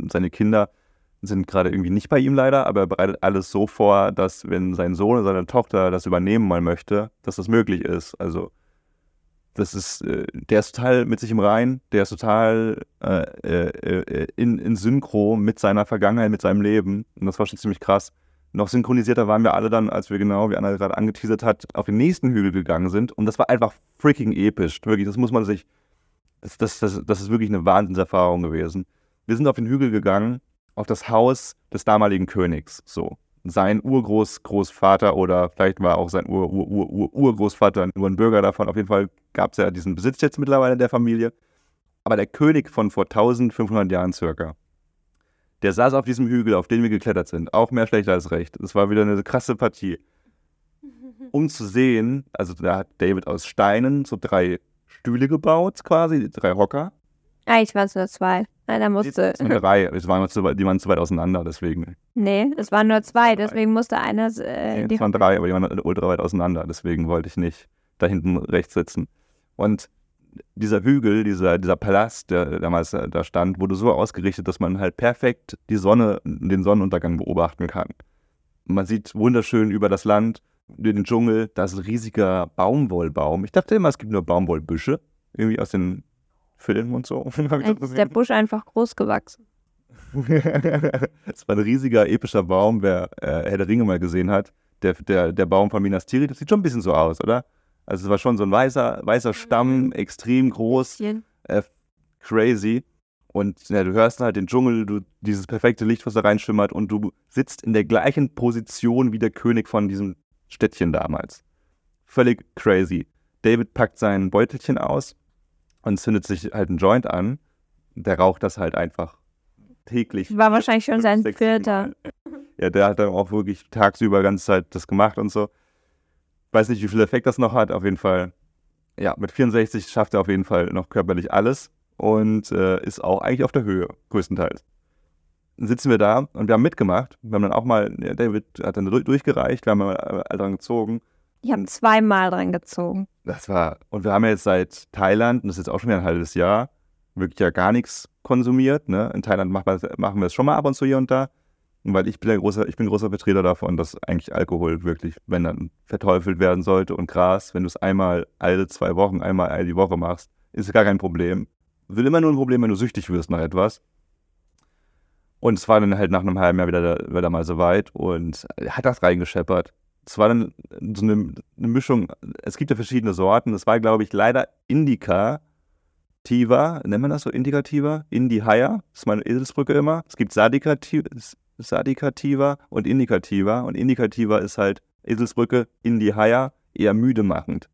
Seine Kinder sind gerade irgendwie nicht bei ihm leider, aber er bereitet alles so vor, dass wenn sein Sohn oder seine Tochter das übernehmen mal möchte, dass das möglich ist. Also das ist, äh, der ist total mit sich im Rein, der ist total äh, äh, äh in, in Synchro mit seiner Vergangenheit, mit seinem Leben. Und das war schon ziemlich krass. Noch synchronisierter waren wir alle dann, als wir genau, wie Anna gerade angeteasert hat, auf den nächsten Hügel gegangen sind. Und das war einfach freaking episch. Wirklich, das muss man sich. Das, das, das, das ist wirklich eine Wahnsinnserfahrung gewesen. Wir sind auf den Hügel gegangen, auf das Haus des damaligen Königs. So. Sein Urgroßgroßvater oder vielleicht war auch sein Ur, Ur, Ur, Urgroßvater nur ein Bürger davon. Auf jeden Fall gab es ja diesen Besitz jetzt mittlerweile in der Familie. Aber der König von vor 1500 Jahren circa, Der saß auf diesem Hügel, auf den wir geklettert sind. Auch mehr schlecht als recht. Es war wieder eine krasse Partie. Um zu sehen, also da hat David aus Steinen so drei Stühle gebaut, quasi, drei Hocker. Eigentlich waren es nur zwei. Einer musste. Es waren drei, es waren zu, die waren zu weit auseinander, deswegen. Nee, es waren nur zwei, deswegen musste einer. Äh, Nee, es waren drei, aber die waren ultra weit auseinander, deswegen wollte ich nicht da hinten rechts sitzen. Und dieser Hügel, dieser, dieser Palast, der damals da stand, wurde so ausgerichtet, dass man halt perfekt die Sonne, den Sonnenuntergang beobachten kann. Man sieht wunderschön über das Land, den Dschungel, da ist ein riesiger Baumwollbaum. Ich dachte immer, es gibt nur Baumwollbüsche, irgendwie aus den Filmen und so. Ist der Busch einfach groß gewachsen. Es war ein riesiger, epischer Baum. Wer äh, Herr der Ringe mal gesehen hat, der, der, der Baum von Minas Tirith, das sieht schon ein bisschen so aus, oder? Also es war schon so ein weißer, weißer Stamm, extrem groß, äh, crazy. Und ja, du hörst halt den Dschungel, du, dieses perfekte Licht, was da reinschimmert und du sitzt in der gleichen Position wie der König von diesem Städtchen damals. Völlig crazy. David packt sein Beutelchen aus und zündet sich halt einen Joint an. Der raucht das halt einfach täglich. War wahrscheinlich schon sein vierter. Ja, der hat dann auch wirklich tagsüber die ganze Zeit das gemacht und so. Weiß nicht, wie viel Effekt das noch hat. Auf jeden Fall, ja, mit 64 schafft er auf jeden Fall noch körperlich alles und äh, ist auch eigentlich auf der Höhe, größtenteils. Dann sitzen wir da und wir haben mitgemacht. Wir haben dann auch mal, ja, David hat dann durch- durchgereicht, wir haben mal alle dran gezogen. Ich habe zweimal dran gezogen. Das war, und wir haben ja jetzt seit Thailand, und das ist jetzt auch schon wieder ein halbes Jahr, wirklich ja gar nichts konsumiert. Ne? In Thailand macht man, machen wir es schon mal ab und zu hier und da. Weil ich bin, ein großer, ich bin großer Vertreter davon, dass eigentlich Alkohol wirklich, wenn dann verteufelt werden sollte und Gras, wenn du es einmal alle zwei Wochen, einmal alle die Woche machst, ist gar kein Problem. Wird immer nur ein Problem, wenn du süchtig wirst nach etwas. Und es war dann halt nach einem halben Jahr wieder, wieder mal so weit und hat das reingescheppert. Es war dann so eine, eine Mischung, es gibt ja verschiedene Sorten. Es war, glaube ich, leider Indica Tiva, nennt man das so Indikativa? Indi-Haya, das ist meine Eselsbrücke immer. Es gibt Sadikati- Sadikativa und Indikativa. Und Indikativa ist halt Eselsbrücke, Indi-Haya, eher müde machend.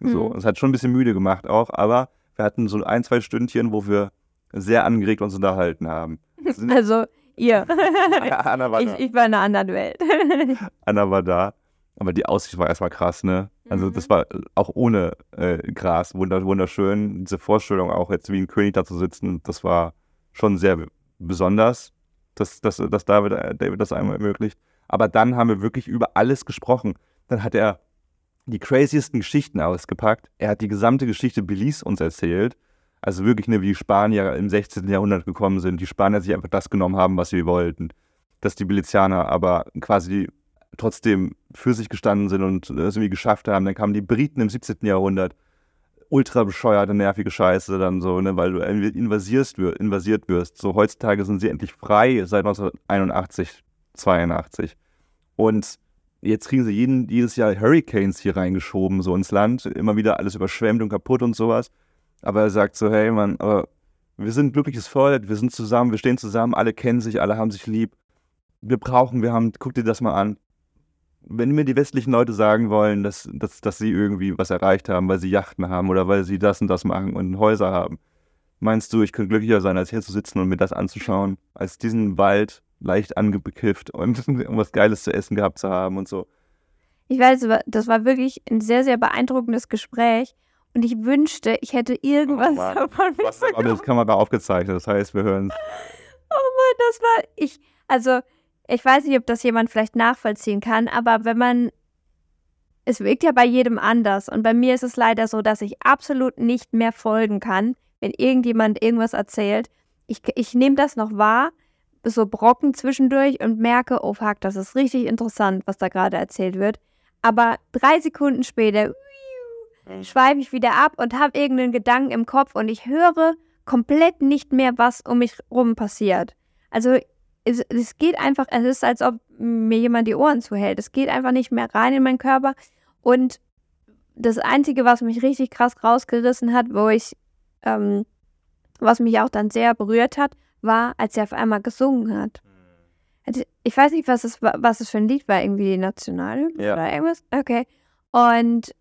So, Mhm. es hat schon ein bisschen müde gemacht auch, aber wir hatten so ein, zwei Stündchen, wo wir sehr angeregt uns unterhalten haben. Also ihr. Anna war ich, da. ich war in einer anderen Welt. Anna war da. Aber die Aussicht war erstmal krass, ne? Also Mhm. das war auch ohne äh, Gras wunder, wunderschön. Diese Vorstellung auch jetzt wie ein König da zu sitzen, das war schon sehr be- besonders, dass, dass, dass David, äh, David das einmal ermöglicht. Aber dann haben wir wirklich über alles gesprochen. Dann hat er die craziesten Geschichten ausgepackt. Er hat die gesamte Geschichte Belize uns erzählt. Also wirklich, ne, wie die Spanier im 16. Jahrhundert gekommen sind. Die Spanier sich einfach das genommen haben, was sie wollten. Dass die Belizianer aber quasi trotzdem für sich gestanden sind und es irgendwie geschafft haben. Dann kamen die Briten im 17. Jahrhundert. Ultra bescheuerte, nervige Scheiße dann so, ne, weil du invasierst, invasiert wirst. So heutzutage sind sie endlich frei seit 1981, 82. Und jetzt kriegen sie jeden, jedes Jahr Hurricanes hier reingeschoben, so ins Land. Immer wieder alles überschwemmt und kaputt und sowas. Aber er sagt so, hey Mann, aber wir sind glückliches Volk, wir sind zusammen, wir stehen zusammen, alle kennen sich, alle haben sich lieb. Wir brauchen, wir haben, guck dir das mal an. Wenn mir die westlichen Leute sagen wollen, dass, dass, dass sie irgendwie was erreicht haben, weil sie Yachten haben oder weil sie das und das machen und Häuser haben, meinst du, ich könnte glücklicher sein, als hier zu sitzen und mir das anzuschauen, als diesen Wald leicht angebekifft und was Geiles zu essen gehabt zu haben und so. Ich weiß, das war wirklich ein sehr, sehr beeindruckendes Gespräch. Und ich wünschte, ich hätte irgendwas Oh davon Was, aber mitbekommen. das Kamera aufgezeichnet, das heißt, wir hören Oh Mann, das war ich. Also, ich weiß nicht, ob das jemand vielleicht nachvollziehen kann, aber wenn man. Es wirkt ja bei jedem anders. Und bei mir ist es leider so, dass ich absolut nicht mehr folgen kann, wenn irgendjemand irgendwas erzählt. Ich, ich nehme das noch wahr, so Brocken zwischendurch und merke, oh fuck, das ist richtig interessant, was da gerade erzählt wird. Aber drei Sekunden später schweife ich wieder ab und habe irgendeinen Gedanken im Kopf und ich höre komplett nicht mehr, was um mich rum passiert. Also es, es geht einfach, es ist, als ob mir jemand die Ohren zuhält. Es geht einfach nicht mehr rein in meinen Körper. Und das Einzige, was mich richtig krass rausgerissen hat, wo ich, ähm, was mich auch dann sehr berührt hat, war, als er auf einmal gesungen hat. Also, Ich weiß nicht, was es, wa- was es für ein Lied war, irgendwie die Nationalhymne Ja. oder irgendwas. Okay. Und,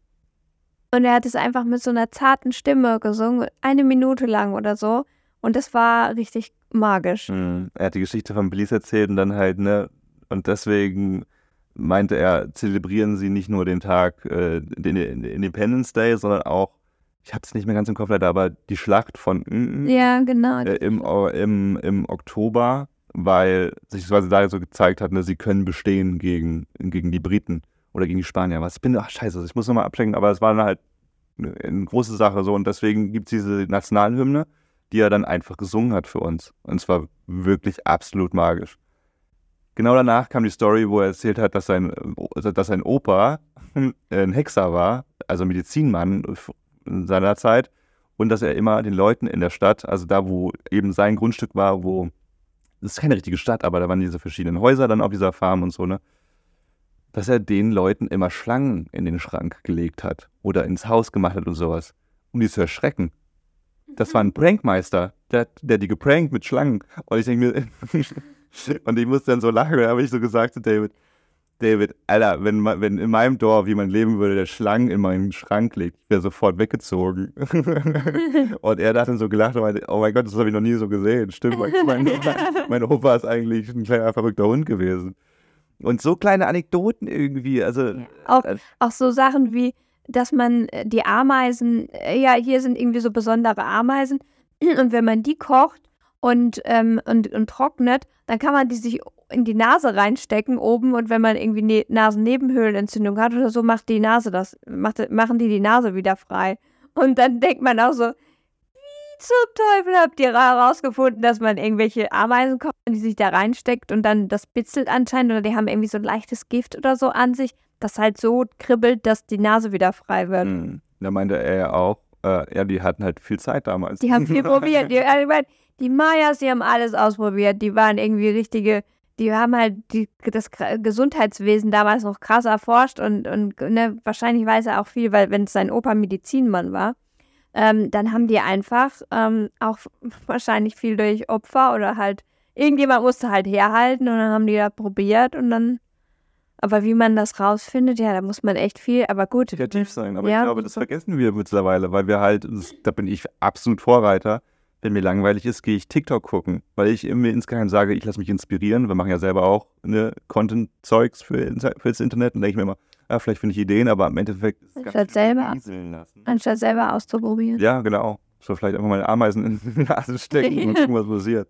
und er hat es einfach mit so einer zarten Stimme gesungen, eine Minute lang oder so. Und das war richtig magisch. Mhm. Er hat die Geschichte von Belize erzählt und dann halt, ne, und deswegen meinte er, zelebrieren sie nicht nur den Tag, äh, den Independence Day, sondern auch, ich habe es nicht mehr ganz im Kopf leider, aber die Schlacht von Ngen, Ja, genau. äh, im, im, im Oktober, weil sich quasi da so gezeigt hat, ne, sie können bestehen gegen, gegen die Briten oder gegen die Spanier. Was ich bin, ach scheiße, ich muss nochmal abchecken, aber es war dann halt eine, eine große Sache so und deswegen gibt es diese Nationalhymne, die er dann einfach gesungen hat für uns. Und es war wirklich absolut magisch. Genau danach kam die Story, wo er erzählt hat, dass sein, äh, dass sein Opa ein Hexer war, also Medizinmann in seiner Zeit und dass er immer den Leuten in der Stadt, also da, wo eben sein Grundstück war, wo, das ist keine richtige Stadt, aber da waren diese verschiedenen Häuser dann auf dieser Farm und so, ne, dass er den Leuten immer Schlangen in den Schrank gelegt hat oder ins Haus gemacht hat und sowas, um die zu erschrecken. Das war ein Prankmeister, der, der die geprankt mit Schlangen. Und ich denke mir, und ich musste dann so lachen, da habe ich so gesagt zu David, David, Alter, wenn, wenn in meinem Dorf jemand leben würde, der Schlangen in meinen Schrank legt, ich wäre sofort weggezogen. und er hat dann so gelacht und meinte, oh mein Gott, das habe ich noch nie so gesehen. Stimmt, mein, mein, mein Opa ist eigentlich ein kleiner verrückter Hund gewesen. Und so kleine Anekdoten irgendwie, also Ja. Auch, äh, auch so Sachen wie, dass man äh, die Ameisen, äh, ja, hier sind irgendwie so besondere Ameisen. Und wenn man die kocht und, ähm, und, und trocknet, dann kann man die sich in die Nase reinstecken oben und wenn man irgendwie ne Nasennebenhöhlenentzündung hat oder so, macht die Nase das, macht, machen die die Nase wieder frei. Und dann denkt man auch so, wie zum Teufel habt ihr herausgefunden, dass man irgendwelche Ameisen kocht die sich da reinsteckt und dann das bitzelt anscheinend oder die haben irgendwie so ein leichtes Gift oder so an sich, das halt so kribbelt, dass die Nase wieder frei wird. mh, da meinte er ja auch, äh, ja, die hatten halt viel Zeit damals. Die haben viel probiert. Die, also ich mein, die Mayas, die haben alles ausprobiert. Die waren irgendwie richtige, die haben halt die, das Gesundheitswesen damals noch krass erforscht und, und ne, wahrscheinlich weiß er auch viel, weil wenn es sein Opa Medizinmann war, ähm, dann haben die einfach ähm, auch wahrscheinlich viel durch Opfer oder halt irgendjemand musste halt herhalten und dann haben die da probiert und dann aber wie man das rausfindet, ja, da muss man echt viel, aber gut. kreativ sein. Aber Ja, ich glaube, das vergessen wir mittlerweile, weil wir halt, das, da bin ich absolut Vorreiter. Wenn mir langweilig ist, gehe ich TikTok gucken, weil ich mir insgeheim sage, ich lasse mich inspirieren. Wir machen ja selber auch ne, Content-Zeugs für, fürs Internet und denke ich mir immer, ja, vielleicht finde ich Ideen, aber im Endeffekt ist es ganz Anstatt selber. Anstatt selber auszuprobieren. Ja, genau. So vielleicht einfach mal Ameisen in die Nase stecken und gucken, was passiert.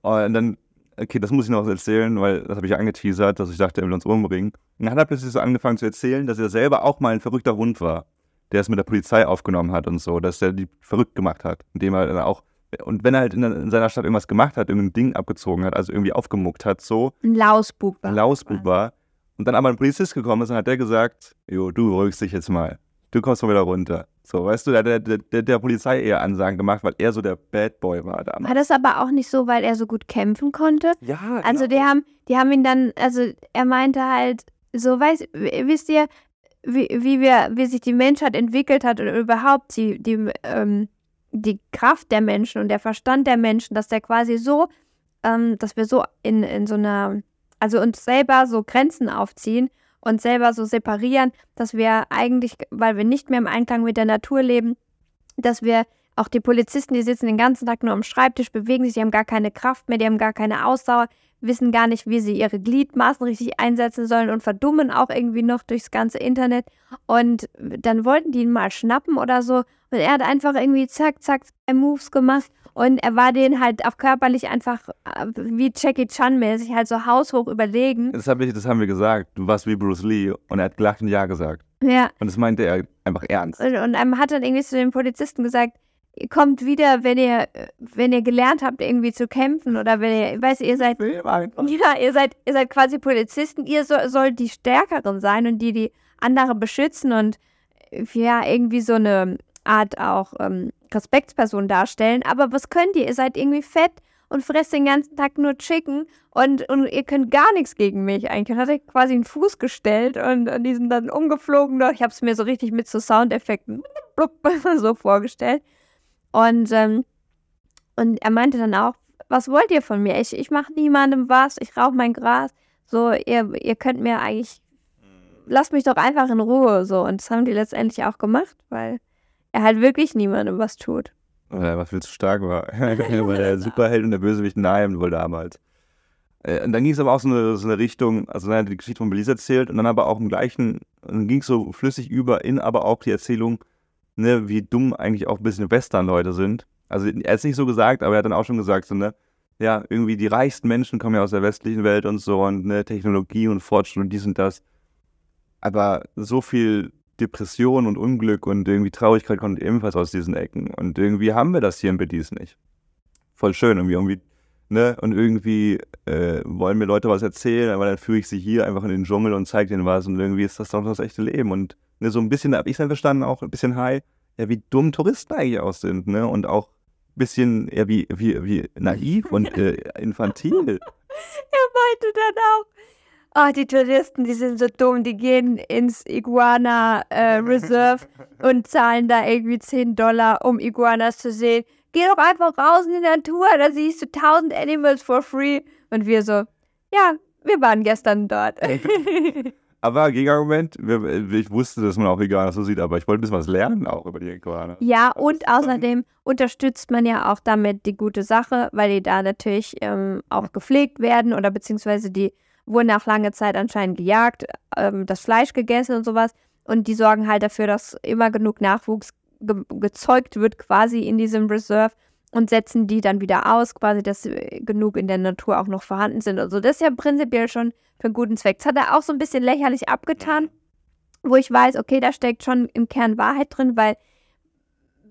Und dann, okay, das muss ich noch erzählen, weil das habe ich angeteasert, dass ich dachte, er will uns umbringen. Und dann hat er plötzlich so angefangen zu erzählen, dass er selber auch mal ein verrückter Hund war, der es mit der Polizei aufgenommen hat und so, dass er die verrückt gemacht hat, indem er dann auch, und wenn er halt in, in seiner Stadt irgendwas gemacht hat, irgendein Ding abgezogen hat, also irgendwie aufgemuckt hat, so, Ein Lausbub war. ein Lausbub war, und dann aber ein Polizist gekommen ist und hat der gesagt, jo, du beruhigst dich jetzt mal. Du kommst mal wieder runter. So, weißt du, der, der, der, der Polizei eher Ansagen gemacht, weil er so der Bad Boy war damals. War das aber auch nicht so, weil er so gut kämpfen konnte? Ja, Also die genau. haben, die haben ihn dann, also er meinte halt, so weiß, w- wisst ihr, wie, wie wir, wie sich die Menschheit entwickelt hat und überhaupt die, die, ähm, die Kraft der Menschen und der Verstand der Menschen, dass der quasi so, ähm, dass wir so in, in so einer, also uns selber so Grenzen aufziehen und selber so separieren, dass wir eigentlich, weil wir nicht mehr im Einklang mit der Natur leben, dass wir auch die Polizisten, die sitzen den ganzen Tag nur am Schreibtisch, bewegen sich, die haben gar keine Kraft mehr, die haben gar keine Ausdauer, wissen gar nicht, wie sie ihre Gliedmaßen richtig einsetzen sollen und verdummen auch irgendwie noch durchs ganze Internet. Und dann wollten die ihn mal schnappen oder so. Und er hat einfach irgendwie zack, zack, zwei Moves gemacht. Und er war denen halt auch körperlich einfach äh, wie Jackie Chan-mäßig halt so haushoch überlegen. Das, hab ich, das haben wir gesagt. Du warst wie Bruce Lee. Und er hat gelacht und Ja gesagt. Ja. Und das meinte er einfach ernst. Und, und er hat dann irgendwie zu den Polizisten gesagt, ihr kommt wieder, wenn ihr, wenn ihr gelernt habt, irgendwie zu kämpfen oder wenn ihr, weiß ihr seid, ja, ihr seid, ihr seid quasi Polizisten, ihr so, sollt die Stärkeren sein und die, die andere beschützen und ja, irgendwie so eine Art auch ähm, Respektsperson darstellen. Aber was könnt ihr? Ihr seid irgendwie fett und fresst den ganzen Tag nur Chicken und, und ihr könnt gar nichts gegen mich eigentlich. Und hat er quasi einen Fuß gestellt und, und die sind dann umgeflogen. Ich habe es mir so richtig mit so Soundeffekten so vorgestellt. Und, ähm, und er meinte dann auch, was wollt ihr von mir? Ich, ich mache niemandem was, ich rauche mein Gras. So, ihr, ihr könnt mir eigentlich, lasst mich doch einfach in Ruhe. So, und das haben die letztendlich auch gemacht, weil er halt wirklich niemandem was tut. Weil er viel zu stark war. Weil der Superheld und der Bösewicht nahen wohl damals. Äh, Und dann ging es aber auch so eine, so eine Richtung, also dann hat er die Geschichte von Belize erzählt und dann aber auch im gleichen, dann ging es so flüssig über in aber auch die Erzählung, ne, wie dumm eigentlich auch ein bisschen Western-Leute sind. Also er hat es nicht so gesagt, aber er hat dann auch schon gesagt, so, ne, ja, irgendwie die reichsten Menschen kommen ja aus der westlichen Welt und so und ne, Technologie und Fortschritt und dies und das. Aber so viel Depression und Unglück und irgendwie Traurigkeit kommt ebenfalls aus diesen Ecken. Und irgendwie haben wir das hier in Belize nicht. Voll schön, irgendwie, irgendwie ne? Und irgendwie äh, wollen mir Leute was erzählen, aber dann führe ich sie hier einfach in den Dschungel und zeige denen was. Und irgendwie ist das doch das echte Leben. Und ne, so ein bisschen, habe ich dann verstanden, auch ein bisschen high, ja, wie dumm Touristen eigentlich auch sind, ne? Und auch ein bisschen, ja, wie, wie, wie naiv und äh, infantil. Er meinte dann auch, oh, die Touristen, die sind so dumm, die gehen ins Iguana äh, Reserve und zahlen da irgendwie 10 Dollar, um Iguanas zu sehen. Geh doch einfach raus in die Natur, da siehst du 1000 Animals for free. Und wir so, ja, wir waren gestern dort. Aber Gegenargument, ich wusste, dass man auch Iguanas so sieht, aber ich wollte ein bisschen was lernen auch über die Iguanas. Ja, und außerdem unterstützt man ja auch damit die gute Sache, weil die da natürlich ähm, auch gepflegt werden oder beziehungsweise die wurden auch lange Zeit anscheinend gejagt, ähm, das Fleisch gegessen und sowas. Und die sorgen halt dafür, dass immer genug Nachwuchs ge gezeugt wird quasi in diesem Reserve und setzen die dann wieder aus, quasi, dass sie genug in der Natur auch noch vorhanden sind. Also das ist ja prinzipiell schon für einen guten Zweck. Das hat er auch so ein bisschen lächerlich abgetan, wo ich weiß, okay, da steckt schon im Kern Wahrheit drin, weil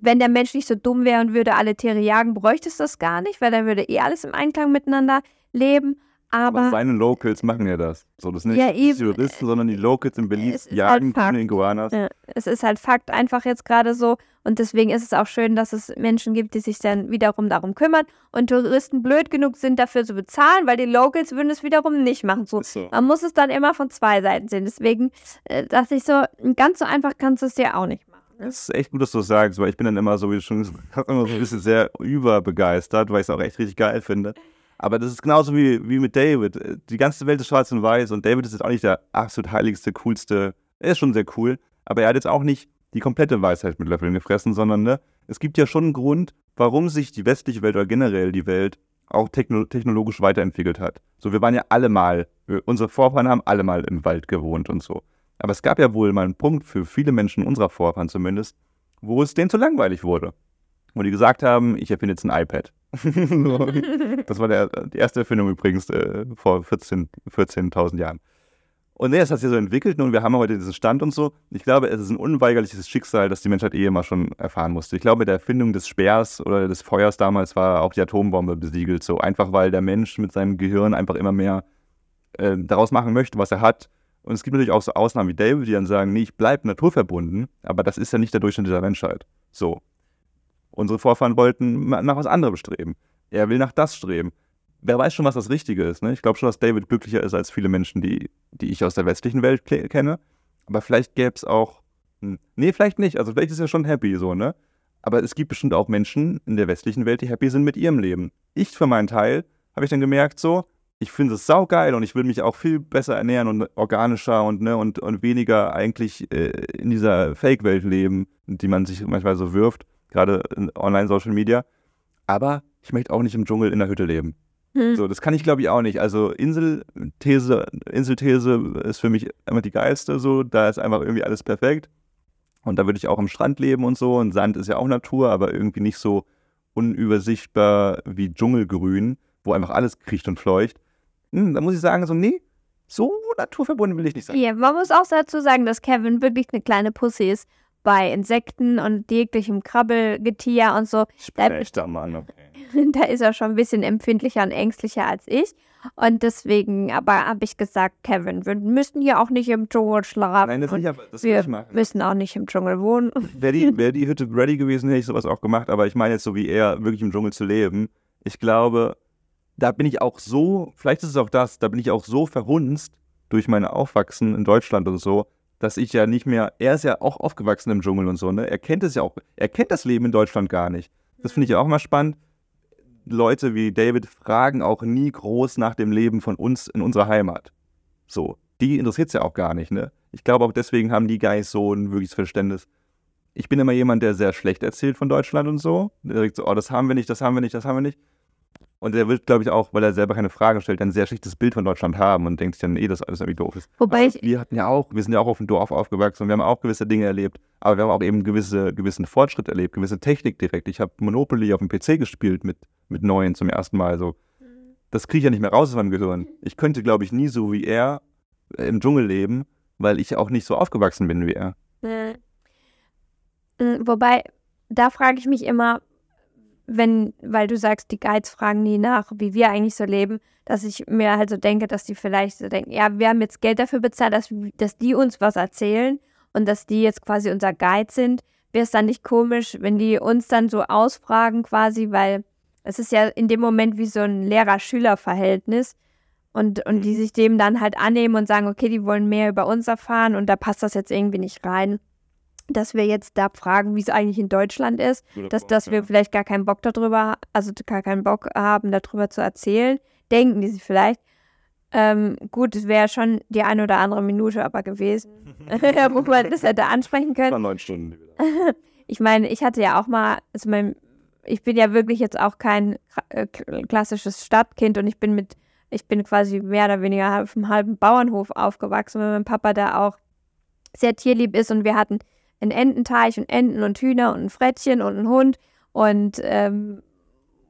wenn der Mensch nicht so dumm wäre und würde alle Tiere jagen, bräuchte es das gar nicht, weil dann würde eh alles im Einklang miteinander leben. Aber Aber seine Locals machen ja das. So, das sind nicht Ja, die eben. Touristen, sondern die Locals in Es Belize jagen halt Iguanas. Ja, es ist halt Fakt einfach jetzt gerade so. Und deswegen ist es auch schön, dass es Menschen gibt, die sich dann wiederum darum kümmern und Touristen blöd genug sind, dafür zu bezahlen, weil die Locals würden es wiederum nicht machen. So, so. man muss es dann immer von zwei Seiten sehen. Deswegen äh, dachte ich so, ganz so einfach kannst du es dir auch nicht machen. Es ist echt gut, dass du das sagst, weil ich bin dann immer so, wie du schon gesagt hast, immer so ein bisschen sehr überbegeistert, weil ich es auch echt richtig geil finde. Aber das ist genauso wie, wie mit David. Die ganze Welt ist schwarz und weiß und David ist jetzt auch nicht der absolut heiligste, coolste. Er ist schon sehr cool, aber er hat jetzt auch nicht die komplette Weisheit mit Löffeln gefressen, sondern ne, es gibt ja schon einen Grund, warum sich die westliche Welt oder generell die Welt auch techno technologisch weiterentwickelt hat. So, wir waren ja alle mal, unsere Vorfahren haben alle mal im Wald gewohnt und so. Aber es gab ja wohl mal einen Punkt für viele Menschen unserer Vorfahren zumindest, wo es denen zu langweilig wurde. Wo die gesagt haben, ich erfinde jetzt ein iPad. So. das war der, die erste Erfindung übrigens äh, vor 14 14.000 Jahren. Und nee, es hat sich so entwickelt und wir haben heute diesen Stand und so. Ich glaube, es ist ein unweigerliches Schicksal, das die Menschheit eh immer schon erfahren musste. Ich glaube, mit der Erfindung des Speers oder des Feuers damals war auch die Atombombe besiegelt. So einfach, weil der Mensch mit seinem Gehirn einfach immer mehr äh, daraus machen möchte, was er hat. Und es gibt natürlich auch so Ausnahmen wie David, die dann sagen, nee, ich bleibe naturverbunden, aber das ist ja nicht der Durchschnitt der Menschheit. So. Unsere Vorfahren wollten nach was anderem streben. Er will nach das streben. Wer weiß schon, was das Richtige ist. Ne? Ich glaube schon, dass David glücklicher ist als viele Menschen, die, die ich aus der westlichen Welt ke- kenne. Aber vielleicht gäbe es auch. Nee, vielleicht nicht. Also vielleicht ist er schon happy so, ne? Aber es gibt bestimmt auch Menschen in der westlichen Welt, die happy sind mit ihrem Leben. Ich für meinen Teil habe ich dann gemerkt, so, ich finde es saugeil und ich will mich auch viel besser ernähren und organischer und, ne, und, und weniger eigentlich äh, in dieser Fake-Welt leben, die man sich manchmal so wirft, gerade in Online-Social Media. Aber ich möchte auch nicht im Dschungel in der Hütte leben. Hm. So, das kann ich glaube ich auch nicht. Also Inselthese, Inselthese ist für mich immer die geilste. So, da ist einfach irgendwie alles perfekt. Und da würde ich auch am Strand leben und so. Und Sand ist ja auch Natur, aber irgendwie nicht so unübersichtbar wie Dschungelgrün, wo einfach alles kriecht und fleucht. Hm, da muss ich sagen, so, nee, so naturverbunden will ich nicht sein. Ja, man muss auch dazu sagen, dass Kevin wirklich eine kleine Pussy ist bei Insekten und jeglichem Krabbelgetier und so. Da, Echter Mann, okay. da ist er schon ein bisschen empfindlicher und ängstlicher als ich. Und deswegen aber habe ich gesagt, Kevin, wir müssen hier auch nicht im Dschungel schlafen. Nein, das ich, aber, das wir ich machen. müssen auch nicht im Dschungel wohnen. Wäre die, wär die Hütte ready gewesen, hätte ich sowas auch gemacht. Aber ich meine jetzt so wie er, wirklich im Dschungel zu leben. Ich glaube, da bin ich auch so, vielleicht ist es auch das, da bin ich auch so verhunzt durch mein Aufwachsen in Deutschland und so, dass ich ja nicht mehr, er ist ja auch aufgewachsen im Dschungel und so, ne? Er kennt es ja auch, er kennt das Leben in Deutschland gar nicht. Das finde ich ja auch mal spannend. Leute wie David fragen auch nie groß nach dem Leben von uns in unserer Heimat. So, die interessiert es ja auch gar nicht, ne? Ich glaube auch deswegen haben die nicht so ein wirkliches Verständnis ich bin immer jemand, der sehr schlecht erzählt von Deutschland und so. Der sagt so, oh, das haben wir nicht, das haben wir nicht, das haben wir nicht. Und der wird, glaube ich, auch, weil er selber keine Fragen stellt, ein sehr schlechtes Bild von Deutschland haben und denkt sich dann, eh, dass alles irgendwie doof ist. Wobei ich, wir hatten ja auch, wir sind ja auch auf dem Dorf aufgewachsen und wir haben auch gewisse Dinge erlebt, aber wir haben auch eben gewisse, gewissen Fortschritt erlebt, gewisse Technik direkt. Ich habe Monopoly auf dem PC gespielt mit, mit neuen zum ersten Mal. So. Das kriege ich ja nicht mehr raus aus meinem Gehirn. Ich könnte, glaube ich, nie so wie er äh, im Dschungel leben, weil ich auch nicht so aufgewachsen bin wie er. äh, äh, wobei, da frage ich mich immer, wenn, weil du sagst, die Guides fragen nie nach, wie wir eigentlich so leben, dass ich mir halt so denke, dass die vielleicht so denken, ja, wir haben jetzt Geld dafür bezahlt, dass, dass die uns was erzählen und dass die jetzt quasi unser Guide sind. Wäre es dann nicht komisch, wenn die uns dann so ausfragen quasi, weil es ist ja in dem Moment wie so ein Lehrer-Schüler-Verhältnis und, und die sich dem dann halt annehmen und sagen, okay, die wollen mehr über uns erfahren und da passt das jetzt irgendwie nicht rein, dass wir jetzt da fragen, wie es eigentlich in Deutschland ist dass, dass wir vielleicht gar keinen Bock darüber, also gar keinen Bock haben, darüber zu erzählen, denken die sich vielleicht. Ähm, gut, es wäre schon die eine oder andere Minute aber gewesen, wo man das hätte ansprechen können. War neun Stunden. Ich meine, ich hatte ja auch mal, also mein, ich bin ja wirklich jetzt auch kein äh, klassisches Stadtkind und ich bin mit, ich bin quasi mehr oder weniger auf einem halben Bauernhof aufgewachsen, weil mein Papa da auch sehr tierlieb ist und wir hatten einen Ententeich und Enten und Hühner und ein Frettchen und einen Hund und ähm,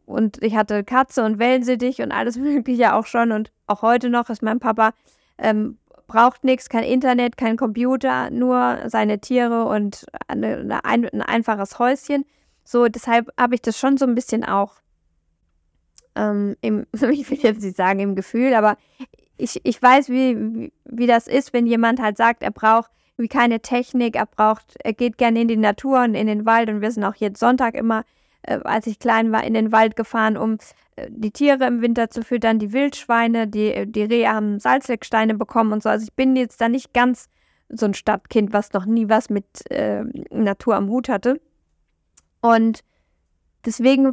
und ich hatte Katze und Wellensittich und alles Mögliche auch schon und auch heute noch ist mein Papa ähm, braucht nichts, kein Internet, kein Computer, nur seine Tiere und eine, eine, ein, ein einfaches Häuschen. So, deshalb habe ich das schon so ein bisschen auch ähm, im, ich will jetzt nicht sagen im Gefühl, aber ich, ich weiß, wie, wie das ist, wenn jemand halt sagt, er braucht wie keine Technik, er braucht, er geht gerne in die Natur und in den Wald und wir sind auch jetzt Sonntag immer, äh, als ich klein war, in den Wald gefahren, um äh, die Tiere im Winter zu füttern, die Wildschweine, die, die Rehe haben Salzlecksteine bekommen und so. Also ich bin jetzt da nicht ganz so ein Stadtkind, was noch nie was mit äh, Natur am Hut hatte. Und deswegen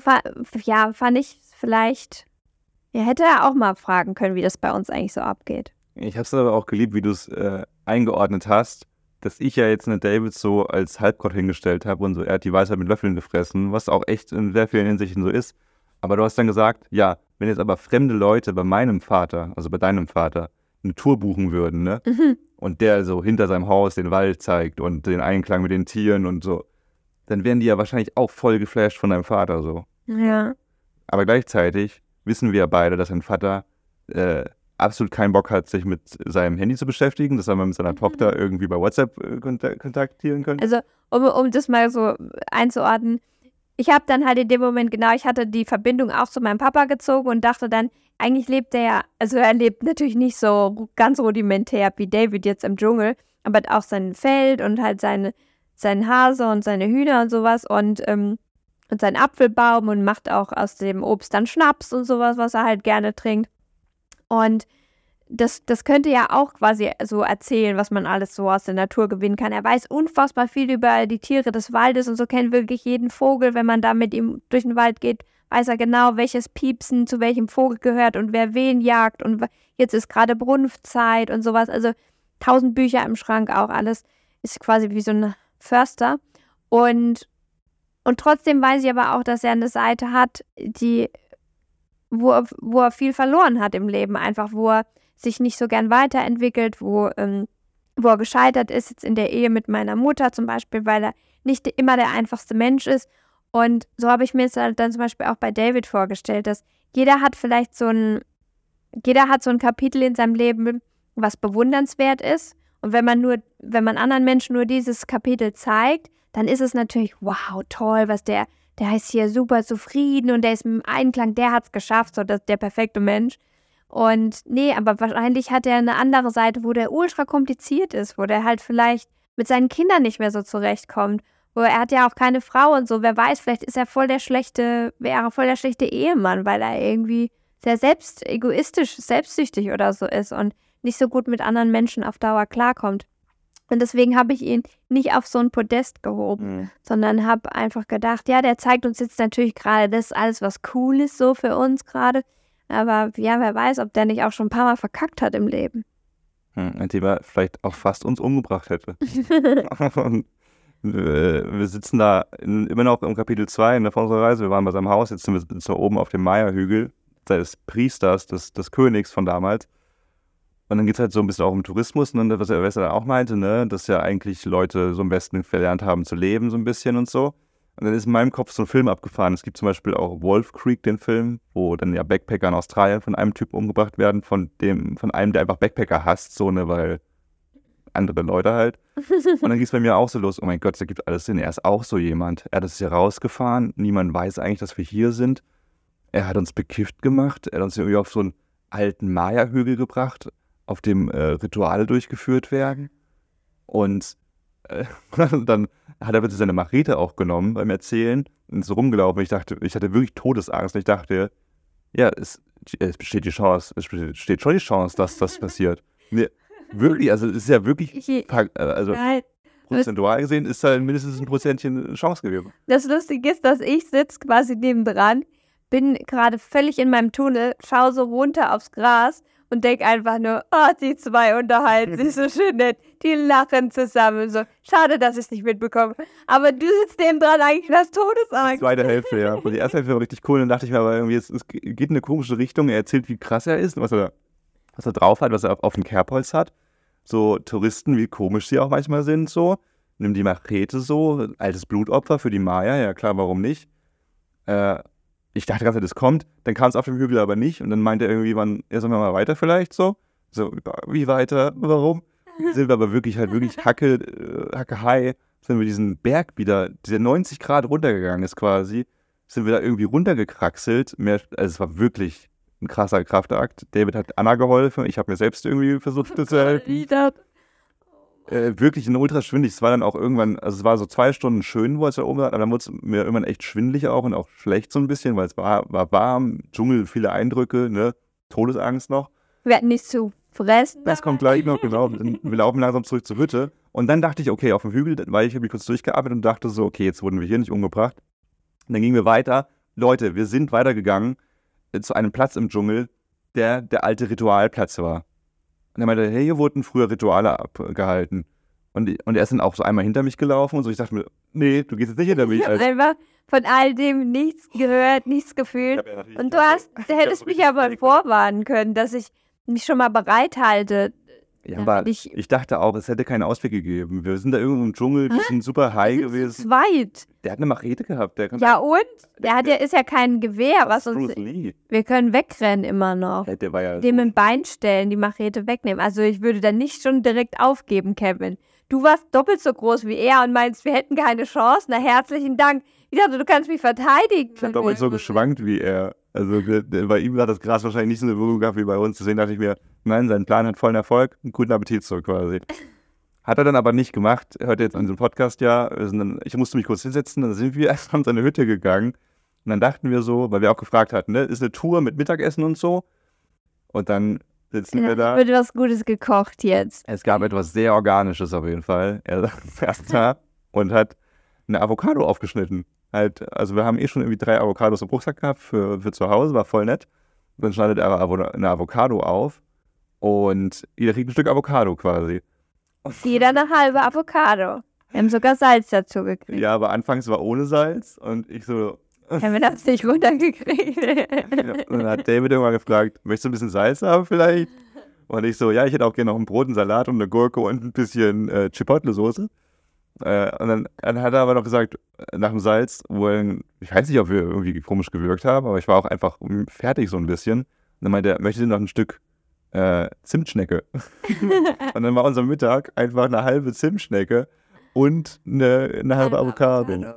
ja, fand ich vielleicht, ja, hätte er auch mal fragen können, wie das bei uns eigentlich so abgeht. Ich habe es aber auch geliebt, wie du es äh, eingeordnet hast, dass ich ja jetzt eine David so als Halbgott hingestellt habe und so, er hat die Weisheit mit Löffeln gefressen, was auch echt in sehr vielen Hinsichten so ist. Aber du hast dann gesagt, ja, wenn jetzt aber fremde Leute bei meinem Vater, also bei deinem Vater, eine Tour buchen würden, ne? Mhm. Und der so hinter seinem Haus den Wald zeigt und den Einklang mit den Tieren und so, dann wären die ja wahrscheinlich auch voll geflasht von deinem Vater so. Ja. Aber gleichzeitig wissen wir ja beide, dass sein Vater äh, absolut keinen Bock hat, sich mit seinem Handy zu beschäftigen, dass er mal mit seiner Mhm. Tochter irgendwie bei WhatsApp äh, kontak kontaktieren könnte. Also, um, um das mal so einzuordnen, ich habe dann halt in dem Moment, genau, ich hatte die Verbindung auch zu meinem Papa gezogen und dachte dann, eigentlich lebt er ja, also er lebt natürlich nicht so ganz rudimentär wie David jetzt im Dschungel, aber hat auch sein Feld und halt seine, seinen Hase und seine Hühner und sowas und, ähm, und seinen Apfelbaum und macht auch aus dem Obst dann Schnaps und sowas, was er halt gerne trinkt. Und das, das könnte ja auch quasi so erzählen, was man alles so aus der Natur gewinnen kann. Er weiß unfassbar viel über die Tiere des Waldes und so kennt wirklich jeden Vogel. Wenn man da mit ihm durch den Wald geht, weiß er genau, welches Piepsen zu welchem Vogel gehört und wer wen jagt. Und jetzt ist gerade Brunftzeit und sowas. Also tausend Bücher im Schrank auch alles. Ist quasi wie so ein Förster. Und, und trotzdem weiß ich aber auch, dass er eine Seite hat, die, wo, er- wo er viel verloren hat im Leben. Einfach, wo er sich nicht so gern weiterentwickelt, wo, ähm, wo er gescheitert ist, jetzt in der Ehe mit meiner Mutter zum Beispiel, weil er nicht immer der einfachste Mensch ist. Und so habe ich mir es halt dann zum Beispiel auch bei David vorgestellt, dass jeder hat vielleicht so ein, jeder hat so ein Kapitel in seinem Leben, was bewundernswert ist. Und wenn man nur, wenn man anderen Menschen nur dieses Kapitel zeigt, dann ist es natürlich, wow, toll, was der, der ist hier super zufrieden und der ist im Einklang, der hat es geschafft, so das der perfekte Mensch. Und nee, aber wahrscheinlich hat er eine andere Seite, wo der ultra kompliziert ist, wo der halt vielleicht mit seinen Kindern nicht mehr so zurechtkommt. Wo er hat ja auch keine Frau und so, wer weiß, vielleicht ist er voll der schlechte, wäre voll der schlechte Ehemann, weil er irgendwie sehr selbst egoistisch, selbstsüchtig oder so ist und nicht so gut mit anderen Menschen auf Dauer klarkommt. Und deswegen habe ich ihn nicht auf so ein Podest gehoben Mhm. sondern habe einfach gedacht, ja, der zeigt uns jetzt natürlich gerade das alles, was cool ist so für uns gerade. Aber ja, wer weiß, ob der nicht auch schon ein paar Mal verkackt hat im Leben. Hm, indem er vielleicht auch fast uns umgebracht hätte. Und äh, wir sitzen da in, immer noch im Kapitel 2 in der von unserer Reise. Wir waren bei seinem Haus, jetzt sind wir sind wir oben auf dem Maya-Hügel des Priesters, des, des Königs von damals. Und dann geht es halt so ein bisschen auch um Tourismus, ne, was er dann auch meinte, ne, dass ja eigentlich Leute so am besten verlernt haben zu leben, so ein bisschen und so. Und dann ist in meinem Kopf so ein Film abgefahren. Es gibt zum Beispiel auch Wolf Creek, den Film, wo dann ja Backpacker in Australien von einem Typen umgebracht werden, von dem, von einem, der einfach Backpacker hasst, so, ne, weil andere Leute halt. Und dann ging es bei mir auch so los, oh mein Gott, da gibt alles Sinn. Er ist auch so jemand. Er hat uns hier rausgefahren, niemand weiß eigentlich, dass wir hier sind. Er hat uns bekifft gemacht, er hat uns irgendwie auf so einen alten Maya-Hügel gebracht, auf dem äh, Rituale durchgeführt werden. Und äh, dann hat er bitte seine Machete auch genommen beim Erzählen und ist so rumgelaufen. Ich dachte, ich hatte wirklich Todesangst. Ich dachte, ja, es, es besteht die Chance, es besteht schon die Chance, dass das passiert. Nee, wirklich, also es ist ja wirklich, äh, also prozentual gesehen ist da mindestens ein Prozentchen Chance gewesen. Das Lustige ist, dass ich sitze quasi nebendran, bin gerade völlig in meinem Tunnel, schaue so runter aufs Gras und denke einfach nur, oh, die zwei unterhalten sich so schön nett. Die lachen zusammen. So, schade, dass ich es nicht mitbekomme. Aber du sitzt nebendran eigentlich und hast Die Todesangst. zweite Hälfte, ja. Und die erste Hälfte war richtig cool. Dann dachte ich mir aber irgendwie, es, es geht in eine komische Richtung. Er erzählt, wie krass er ist, was er, was er drauf hat, was er auf, auf dem Kerbholz hat. So Touristen, wie komisch sie auch manchmal sind, so. Nimm die Machete so, altes Blutopfer für die Maya, ja klar, warum nicht? Äh, ich dachte ganz, das kommt. Dann kam es auf dem Hügel aber nicht. Und dann meinte er irgendwie, wann, ja, sollen wir mal weiter vielleicht so? So, wie weiter? Warum? Sind wir aber wirklich halt wirklich Hacke, äh, Hacke High, sind wir diesen Berg wieder, dieser 90 Grad runtergegangen ist quasi, sind wir da irgendwie runtergekraxelt. Mehr, also es war wirklich ein krasser Kraftakt. David hat Anna geholfen, ich habe mir selbst irgendwie versucht zu helfen. Äh, wirklich ein ultra schwindelig. Es war dann auch irgendwann, also es war so zwei Stunden schön, wo es da oben war, aber dann wurde es mir irgendwann echt schwindelig auch und auch schlecht so ein bisschen, weil es war, war warm, Dschungel, viele Eindrücke, ne? Todesangst noch. Wir hatten nichts zu fressen. Das kommt gleich noch, genau. Wir laufen langsam zurück zur Hütte. Und dann dachte ich, okay, auf dem Hügel, weil ich habe mich kurz durchgearbeitet und dachte so, okay, jetzt wurden wir hier nicht umgebracht. Und dann gingen wir weiter. Leute, wir sind weitergegangen äh, zu einem Platz im Dschungel, der der alte Ritualplatz war. Und er meinte, hey, hier wurden früher Rituale abgehalten. Und, und er ist dann auch so einmal hinter mich gelaufen und so. Ich dachte mir, nee, du gehst jetzt nicht hinter mich. Ich habe einfach von all dem nichts gehört, nichts gefühlt. ja Und du hast, du hättest mich aber vorwarnen können, dass ich mich schon mal bereithalte. Ja, aber ich- ich, dachte auch, es hätte keinen Ausweg gegeben. Wir sind da irgendwo im Dschungel, wir sind super high gewesen. zu zweit. Der hat eine Machete gehabt. Der Ja und? Der hat ja, ist ja kein Gewehr, was uns. Bruce Lee. Wir können wegrennen immer noch. Ja, Der war ja. Dem im Bein stellen, die Machete wegnehmen. Also ich würde dann nicht schon direkt aufgeben, Kevin. Du warst doppelt so groß wie er und meinst, wir hätten keine Chance. Na, herzlichen Dank. Ich dachte, du kannst mich verteidigen. Ich habe doppelt so geschwankt wie er. Also bei ihm hat das Gras wahrscheinlich nicht so eine Wirkung gehabt wie bei uns. Deswegen dachte ich mir, nein, sein Plan hat vollen Erfolg. Einen guten Appetit so quasi. Hat er dann aber nicht gemacht. Hört jetzt an diesem Podcast ja. Dann, ich musste mich kurz hinsetzen. Dann sind wir erst an seine Hütte gegangen. Und dann dachten wir so, weil wir auch gefragt hatten, ne, ist eine Tour mit Mittagessen und so. Und dann sitzen wir da. Wird was Gutes gekocht jetzt. Es gab etwas sehr Organisches auf jeden Fall. Er saß da und hat eine Avocado aufgeschnitten. Halt, also wir haben eh schon irgendwie drei Avocados im Rucksack gehabt für, für zu Hause, war voll nett. Dann schneidet er eine Avocado auf und jeder kriegt ein Stück Avocado quasi. Jeder eine halbe Avocado. Wir haben sogar Salz dazu gekriegt. Ja, aber anfangs war ohne Salz und ich so. Kevin hat es nicht runtergekriegt. Und dann hat David irgendwann gefragt, möchtest du ein bisschen Salz haben vielleicht? Und ich so, ja, ich hätte auch gerne noch ein Brot, einen Salat und eine Gurke und ein bisschen äh, Chipotle-Soße. Äh, und dann, dann hat er aber noch gesagt, nach dem Salz, wo er, ich weiß nicht, ob wir irgendwie komisch gewirkt haben, aber ich war auch einfach fertig so ein bisschen. Und dann meinte er, möchtest du noch ein Stück äh, Zimtschnecke? und dann war unser Mittag einfach eine halbe Zimtschnecke und eine, eine halbe Avocado.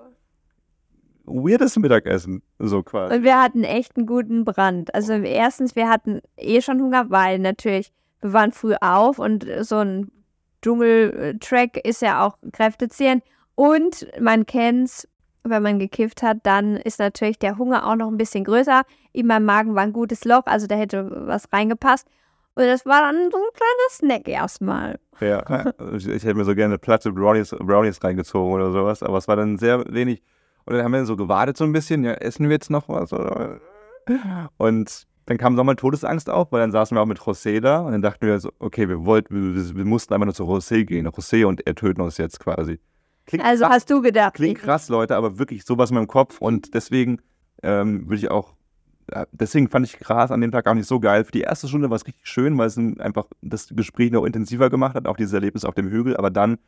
Weirdes Mittagessen, so quasi. Und wir hatten echt einen guten Brand. Also erstens, wir hatten eh schon Hunger, weil natürlich, wir waren früh auf und so ein Dschungeltrack ist ja auch kräftezehrend. Und man kennt's, wenn man gekifft hat, dann ist natürlich der Hunger auch noch ein bisschen größer. In meinem Magen war ein gutes Loch, also da hätte was reingepasst. Und das war dann so ein kleiner Snack erstmal. Ja, ich, ich hätte mir so gerne eine Platte Brownies, Brownies reingezogen oder sowas, aber es war dann sehr wenig. Und dann haben wir so gewartet so ein bisschen, ja, essen wir jetzt noch was? Oder? Und dann kam nochmal Todesangst auf, weil dann saßen wir auch mit José da und dann dachten wir so, okay, wir wollten, wir, wir mussten einfach nur zu José gehen. José und er töten uns jetzt quasi. klingt Also krass, hast du gedacht. klingt krass, Leute, aber wirklich sowas in meinem Kopf und deswegen ähm, würde ich auch, deswegen fand ich Gras an dem Tag auch nicht so geil. Für die erste Stunde war es richtig schön, weil es einfach das Gespräch noch intensiver gemacht hat, auch dieses Erlebnis auf dem Hügel, aber dann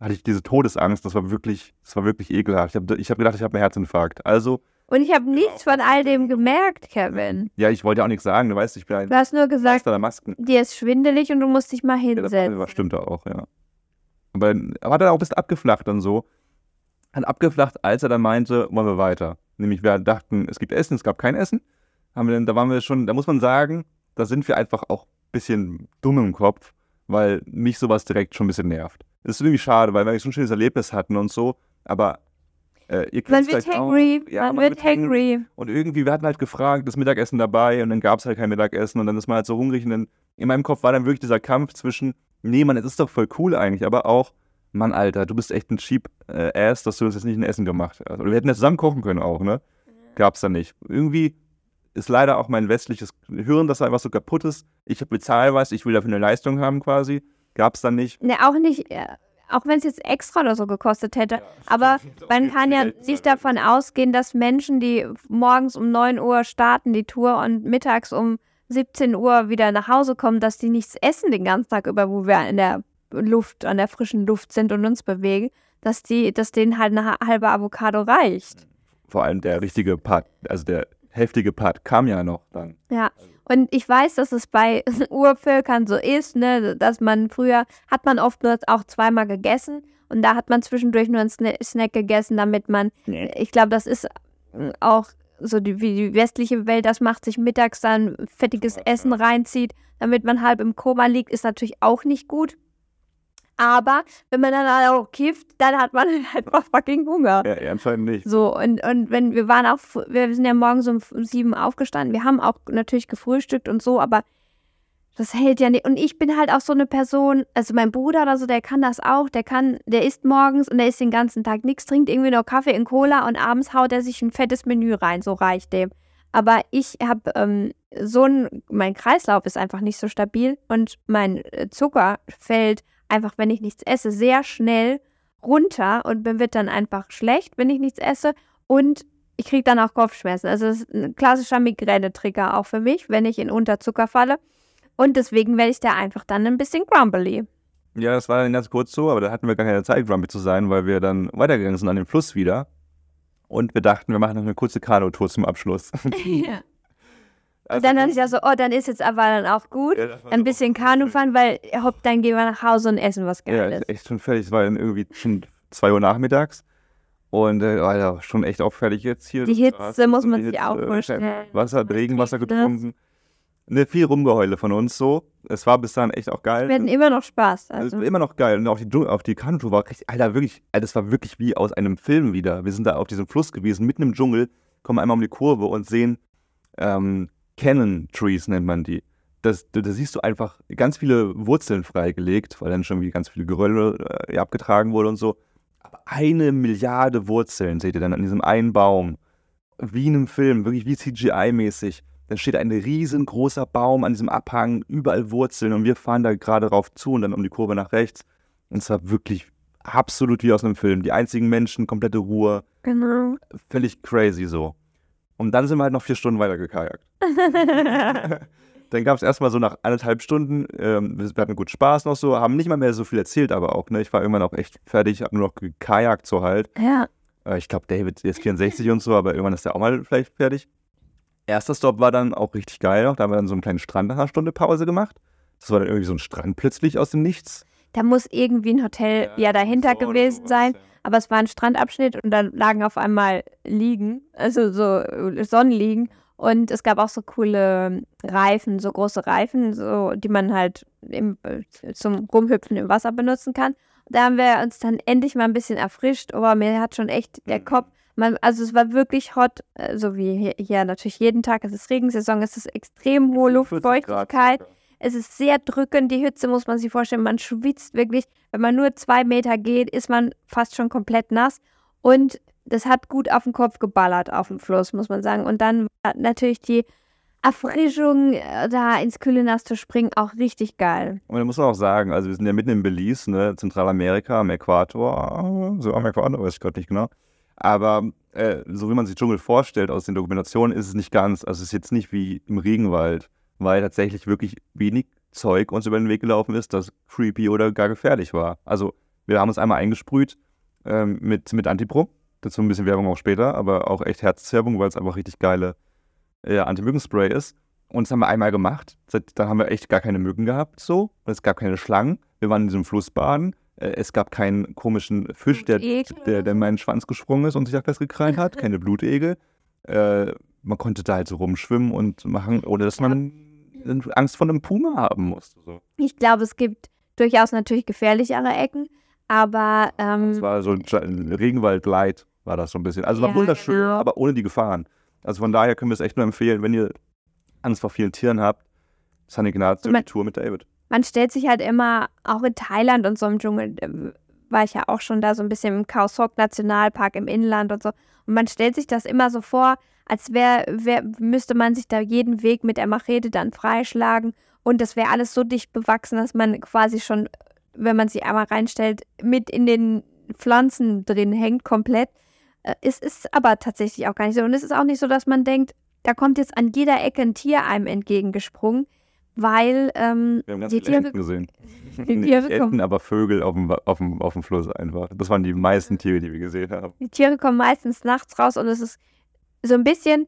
hatte ich diese Todesangst, das war wirklich, das war wirklich ekelhaft. Ich habe ich hab gedacht, ich habe einen Herzinfarkt. Also, Und ich habe nichts von all dem gemerkt, Kevin. ja, ich wollte ja auch nichts sagen, du weißt, ich bin ein Du hast nur gesagt, Meister der Masken. dir ist schwindelig und du musst dich mal Ja, das hinsetzen. stimmt auch, ja. Aber aber hat er auch ein bisschen abgeflacht dann so. Hat abgeflacht, als er dann meinte, wollen wir weiter. Nämlich wir dachten, es gibt Essen, es gab kein Essen. Haben wir dann, da waren wir schon, da muss man sagen, da sind wir einfach auch ein bisschen dumm im Kopf, weil mich sowas direkt schon ein bisschen nervt. Das ist irgendwie schade, weil wir so ein schönes Erlebnis hatten und so, aber äh, ihr Man wird auch. hangry, Ja, man wird hangry. und irgendwie, wir hatten halt gefragt, das Mittagessen dabei und dann gab es halt kein Mittagessen und dann ist man halt so hungrig und dann in meinem Kopf war dann wirklich dieser Kampf zwischen, nee, Mann, es ist doch voll cool eigentlich, aber auch, Mann, Alter, du bist echt ein cheap äh, Ass, dass du uns jetzt nicht ein Essen gemacht hast. Oder wir hätten ja zusammen kochen können auch, ne? Gab's dann nicht. Irgendwie ist leider auch mein westliches Hirn, das einfach so kaputt ist. Ich bezahle was, ich will dafür eine Leistung haben quasi. Gab's dann nicht. Ne, auch nicht, äh, auch wenn es jetzt extra oder so gekostet hätte. Aber man kann ja nicht davon ausgehen, dass Menschen, die morgens um 9 Uhr starten die Tour und mittags um 17 Uhr wieder nach Hause kommen, dass die nichts essen den ganzen Tag über, wo wir in der Luft, an der frischen Luft sind und uns bewegen, dass die, dass denen halt eine halbe Avocado reicht. Vor allem der richtige Part, also der heftige Part kam ja noch dann. Ja, und ich weiß, dass es bei Urvölkern so ist, ne, dass man früher hat man oft nur auch zweimal gegessen und da hat man zwischendurch nur einen Sna Snack gegessen, damit man, ich glaube, das ist äh, auch so die, wie die westliche Welt das macht, sich mittags dann fettiges Essen reinzieht, damit man halb im Koma liegt, ist natürlich auch nicht gut. Aber wenn man dann auch kifft, dann hat man halt einfach fucking Hunger. Ja, anscheinend nicht. So, und, und wenn wir waren auch, wir sind ja morgens um f- sieben aufgestanden, wir haben auch natürlich gefrühstückt und so, aber das hält ja nicht. Und ich bin halt auch so eine Person, also mein Bruder oder so, der kann das auch, der kann, der isst morgens und der isst den ganzen Tag nichts, trinkt irgendwie nur Kaffee in Cola und abends haut er sich ein fettes Menü rein, so reicht dem. Aber ich habe ähm, so ein, mein Kreislauf ist einfach nicht so stabil und mein äh, Zucker fällt einfach, wenn ich nichts esse, sehr schnell runter und mir wird dann einfach schlecht, wenn ich nichts esse und ich kriege dann auch Kopfschmerzen. Also das ist ein klassischer Migräne-Trigger auch für mich, wenn ich in Unterzucker falle. Und deswegen werde ich da einfach dann ein bisschen grumbly. Ja, das war dann ganz kurz so, aber da hatten wir gar keine Zeit, grumpy zu sein, weil wir dann weitergegangen sind an den Fluss wieder. Und wir dachten, wir machen noch eine kurze Kanutour zum Abschluss. Und dann ich ja so, oh, dann ist jetzt aber dann auch gut. Ja, Ein so- bisschen Kanu fahren, weil hopp, dann gehen wir nach Hause und essen was Ja, Geiles. ist echt schon fertig. Es war dann irgendwie schon 2 Uhr nachmittags. Und äh, Alter, schon echt auch fertig jetzt hier. Die Hitze muss man sich auch Hitze, vorstellen. Wasser, Regenwasser getrunken. Ne, viel Rumgeheule von uns so. Es war bis dann echt auch geil. Wir hatten immer noch Spaß. Es Also. war immer noch geil. Und auch die, auf die Kanutour war richtig, Alter, wirklich, Alter, das war wirklich wie aus einem Film wieder. Wir sind da auf diesem Fluss gewesen, mitten im Dschungel, kommen einmal um die Kurve und sehen ähm, Cannon Trees, nennt man die. Das, da, da siehst du einfach ganz viele Wurzeln freigelegt, weil dann schon wie ganz viele Gerölle äh, abgetragen wurde und so. Aber eine Milliarde Wurzeln seht ihr dann an diesem einen Baum. Wie in einem Film, wirklich wie CGI-mäßig. Dann steht ein riesengroßer Baum an diesem Abhang, überall Wurzeln und wir fahren da gerade drauf zu und dann um die Kurve nach rechts. Und es war wirklich absolut wie aus einem Film. Die einzigen Menschen, komplette Ruhe, Genau. völlig crazy so. Und dann sind wir halt noch vier Stunden weiter gekajakt. Dann gab es erstmal so nach anderthalb Stunden, ähm, wir hatten gut Spaß noch so, haben nicht mal mehr so viel erzählt, aber auch, ne, ich war irgendwann auch echt fertig, hab nur noch gekajakt so halt. ja. Äh, ich glaube, David ist 64 und so, aber irgendwann ist er auch mal vielleicht fertig. Erster Stop war dann auch richtig geil noch, da haben wir dann so einen kleinen Strand nach einer Stunde Pause gemacht. Das war dann irgendwie so ein Strand plötzlich aus dem Nichts. Da muss irgendwie ein Hotel ja, dahinter so oder gewesen sein. ja. Aber es war ein Strandabschnitt und da lagen auf einmal Liegen, also so äh, Sonnenliegen. Und es gab auch so coole Reifen, so große Reifen, so, die man halt im, äh, zum Rumhüpfen im Wasser benutzen kann. Da haben wir uns dann endlich mal ein bisschen erfrischt. Aber mir hat schon echt der Mhm. Kopf, man, also es war wirklich hot, äh, so wie hier, hier natürlich jeden Tag. Es ist Regensaison, es ist extrem hohe 40 Grad Luftfeuchtigkeit. circa. Es ist sehr drückend, die Hitze muss man sich vorstellen. Man schwitzt wirklich. Wenn man nur zwei Meter geht, ist man fast schon komplett nass. Und das hat gut auf den Kopf geballert auf dem Fluss, muss man sagen. Und dann natürlich die Erfrischung, äh, da ins kühle Nass zu springen, auch richtig geil. Und da muss man auch sagen, also wir sind ja mitten in Belize, ne, Zentralamerika, am Äquator, so am Äquator, weiß ich gerade nicht genau. Aber äh, so wie man sich Dschungel vorstellt aus den Dokumentationen, ist es nicht ganz. Also es ist jetzt nicht wie im Regenwald, weil tatsächlich wirklich wenig Zeug uns über den Weg gelaufen ist, das creepy oder gar gefährlich war. Also wir haben uns einmal eingesprüht ähm, mit, mit Antipro, dazu ein bisschen Werbung auch später, aber auch echt Herzwerbung, weil es einfach richtig geile äh, Anti-Mücken-Spray ist. Und das haben wir einmal gemacht. Dann haben wir echt gar keine Mücken gehabt, so. Und es gab keine Schlangen. Wir waren in diesem Fluss baden. Äh, es gab keinen komischen Fisch, der, der, der in meinen Schwanz gesprungen ist und sich da festgekrallt hat. Keine Blutegel. Äh, man konnte da halt so rumschwimmen und machen, ohne dass man Angst vor einem Puma haben musste. So. Ich glaube, es gibt durchaus natürlich gefährlichere Ecken, aber. Ähm, das war so ein Regenwald Light, war das so ein bisschen. Also war Ja, wunderschön, genau. aber ohne die Gefahren. Also von daher können wir es echt nur empfehlen, wenn ihr Angst vor vielen Tieren habt, San Ignacio, Man- die Tour mit David. man stellt sich halt immer, auch in Thailand und so im Dschungel, äh, war ich ja auch schon da so ein bisschen im Khao Sok Nationalpark im Inland und so. Und man stellt sich das immer so vor, als wäre, wär, müsste man sich da jeden Weg mit der Machete dann freischlagen. Und das wäre alles so dicht bewachsen, dass man quasi schon, wenn man sich einmal reinstellt, mit in den Pflanzen drin hängt komplett. Äh, Es ist aber tatsächlich auch gar nicht so. Und es ist auch nicht so, dass man denkt, da kommt jetzt an jeder Ecke ein Tier einem entgegengesprungen, weil ähm, Wir haben ganz die viele Tiere, Enten gesehen. die Tiere kommen Enten, aber Vögel auf dem, auf, dem, auf dem Fluss einfach. Das waren die meisten Tiere, die wir gesehen haben. Die Tiere kommen meistens nachts raus und es ist so ein bisschen,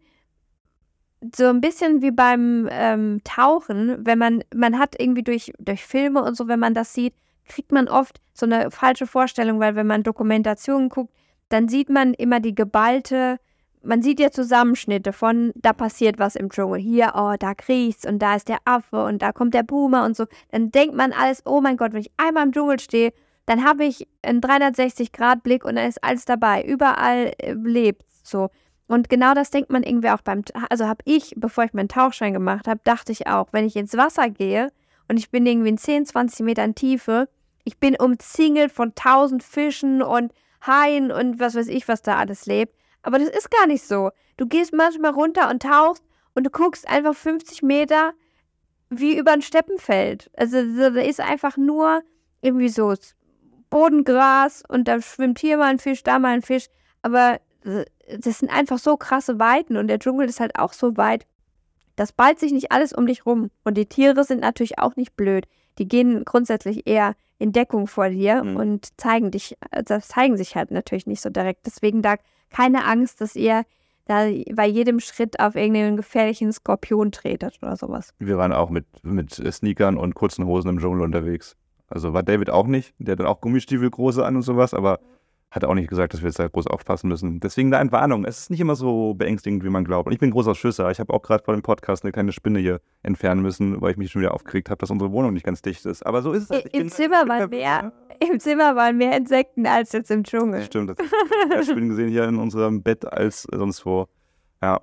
so ein bisschen wie beim ähm, Tauchen, wenn man, man hat irgendwie durch, durch Filme und so, wenn man das sieht, kriegt man oft so eine falsche Vorstellung, weil wenn man Dokumentationen guckt, dann sieht man immer die geballte, man sieht ja Zusammenschnitte von, da passiert was im Dschungel. Hier, oh, da kriecht's und da ist der Affe und da kommt der Puma und so. Dann denkt man alles, oh mein Gott, wenn ich einmal im Dschungel stehe, dann habe ich einen 360-Grad-Blick und dann ist alles dabei. Überall äh, lebt so. Und genau das denkt man irgendwie auch beim, also habe ich, bevor ich meinen Tauchschein gemacht habe, dachte ich auch, wenn ich ins Wasser gehe und ich bin irgendwie in 10, 20 Metern Tiefe, ich bin umzingelt von tausend Fischen und Haien und was weiß ich, was da alles lebt. Aber das ist gar nicht so. Du gehst manchmal runter und tauchst und du guckst einfach 50 Meter wie über ein Steppenfeld. Also so, da ist einfach nur irgendwie so Bodengras und da schwimmt hier mal ein Fisch, da mal ein Fisch. Aber das sind einfach so krasse Weiten und der Dschungel ist halt auch so weit. Das ballt sich nicht alles um dich rum. Und die Tiere sind natürlich auch nicht blöd. Die gehen grundsätzlich eher in Deckung vor dir Mhm. und zeigen dich, das zeigen sich halt natürlich nicht so direkt. Deswegen da keine Angst, dass ihr da bei jedem Schritt auf irgendeinen gefährlichen Skorpion tretet oder sowas. Wir waren auch mit, mit Sneakern und kurzen Hosen im Dschungel unterwegs. Also war David auch nicht. Der hat dann auch Gummistiefel große an und sowas, aber hat auch nicht gesagt, dass wir jetzt da groß aufpassen müssen. Deswegen da Entwarnung. Es ist nicht immer so beängstigend, wie man glaubt. Und ich bin großer Schisser. Ich habe auch gerade vor dem Podcast eine kleine Spinne hier entfernen müssen, weil ich mich schon wieder aufgeregt habe, dass unsere Wohnung nicht ganz dicht ist. Aber so ist es. halt. Im bin- Zimmer waren mehr, im Zimmer waren mehr Insekten als jetzt im Dschungel. Stimmt. Das mehr Spinnen gesehen hier in unserem Bett als sonst wo. Ja.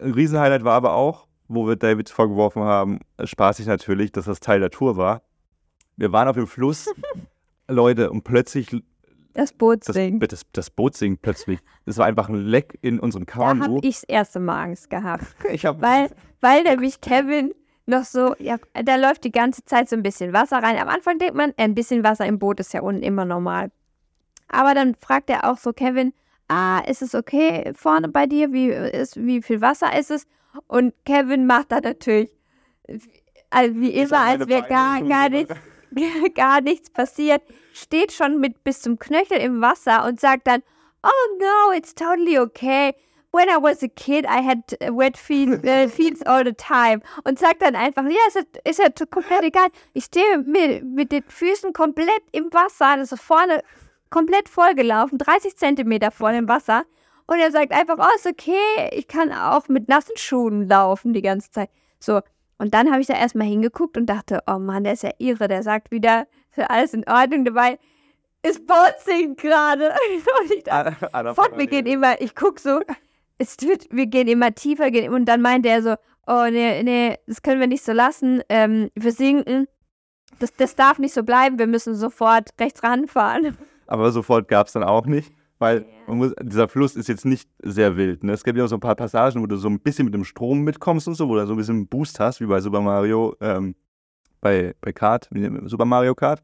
Ein Riesenhighlight war aber auch, wo wir David vorgeworfen haben, spaßig natürlich, dass das Teil der Tour war. Wir waren auf dem Fluss, Leute, und plötzlich, Das Boot das, singt. das, das Boot sinkt plötzlich. Es war einfach ein Leck in unserem Da Kanu. habe ich das erste Mal Angst gehabt. Ich hab, Weil, weil nämlich Kevin noch so, ja, da läuft die ganze Zeit so ein bisschen Wasser rein. Am Anfang denkt man, ein bisschen Wasser im Boot ist ja unten immer normal. Aber dann fragt er auch so Kevin, ah, ist es okay vorne bei dir? Wie, ist, wie viel Wasser ist es? Und Kevin macht da natürlich, also wie immer, als wäre gar, gar, nichts, gar nichts passiert, steht schon mit bis zum Knöchel im Wasser und sagt dann, oh no, it's totally okay. When I was a kid, I had uh, wet feet, uh, feet all the time. Und sagt dann einfach, ja, ist ja, ist ja komplett egal. Ich stehe mit, mit den Füßen komplett im Wasser, also vorne komplett vollgelaufen, 30 Zentimeter vor dem Wasser. Und er sagt einfach, oh, ist okay, ich kann auch mit nassen Schuhen laufen die ganze Zeit. So, und dann habe ich da erstmal hingeguckt und dachte, oh Mann, der ist ja irre, der sagt wieder, für alles in Ordnung dabei. Es Boot singt gerade. Fuck, wir gehen immer, ich guck so, es wird, wir gehen immer tiefer, gehen, und dann meinte er so, oh nee, nee, das können wir nicht so lassen, ähm, wir sinken, das, das darf nicht so bleiben, wir müssen sofort rechts ranfahren. Aber sofort gab es dann auch nicht. Weil man muss, dieser Fluss ist jetzt nicht sehr wild. Ne? Es gibt ja auch so ein paar Passagen, wo du so ein bisschen mit dem Strom mitkommst und so, wo du so ein bisschen einen Boost hast, wie bei Super Mario, ähm, bei, bei Kart, Super Mario Kart.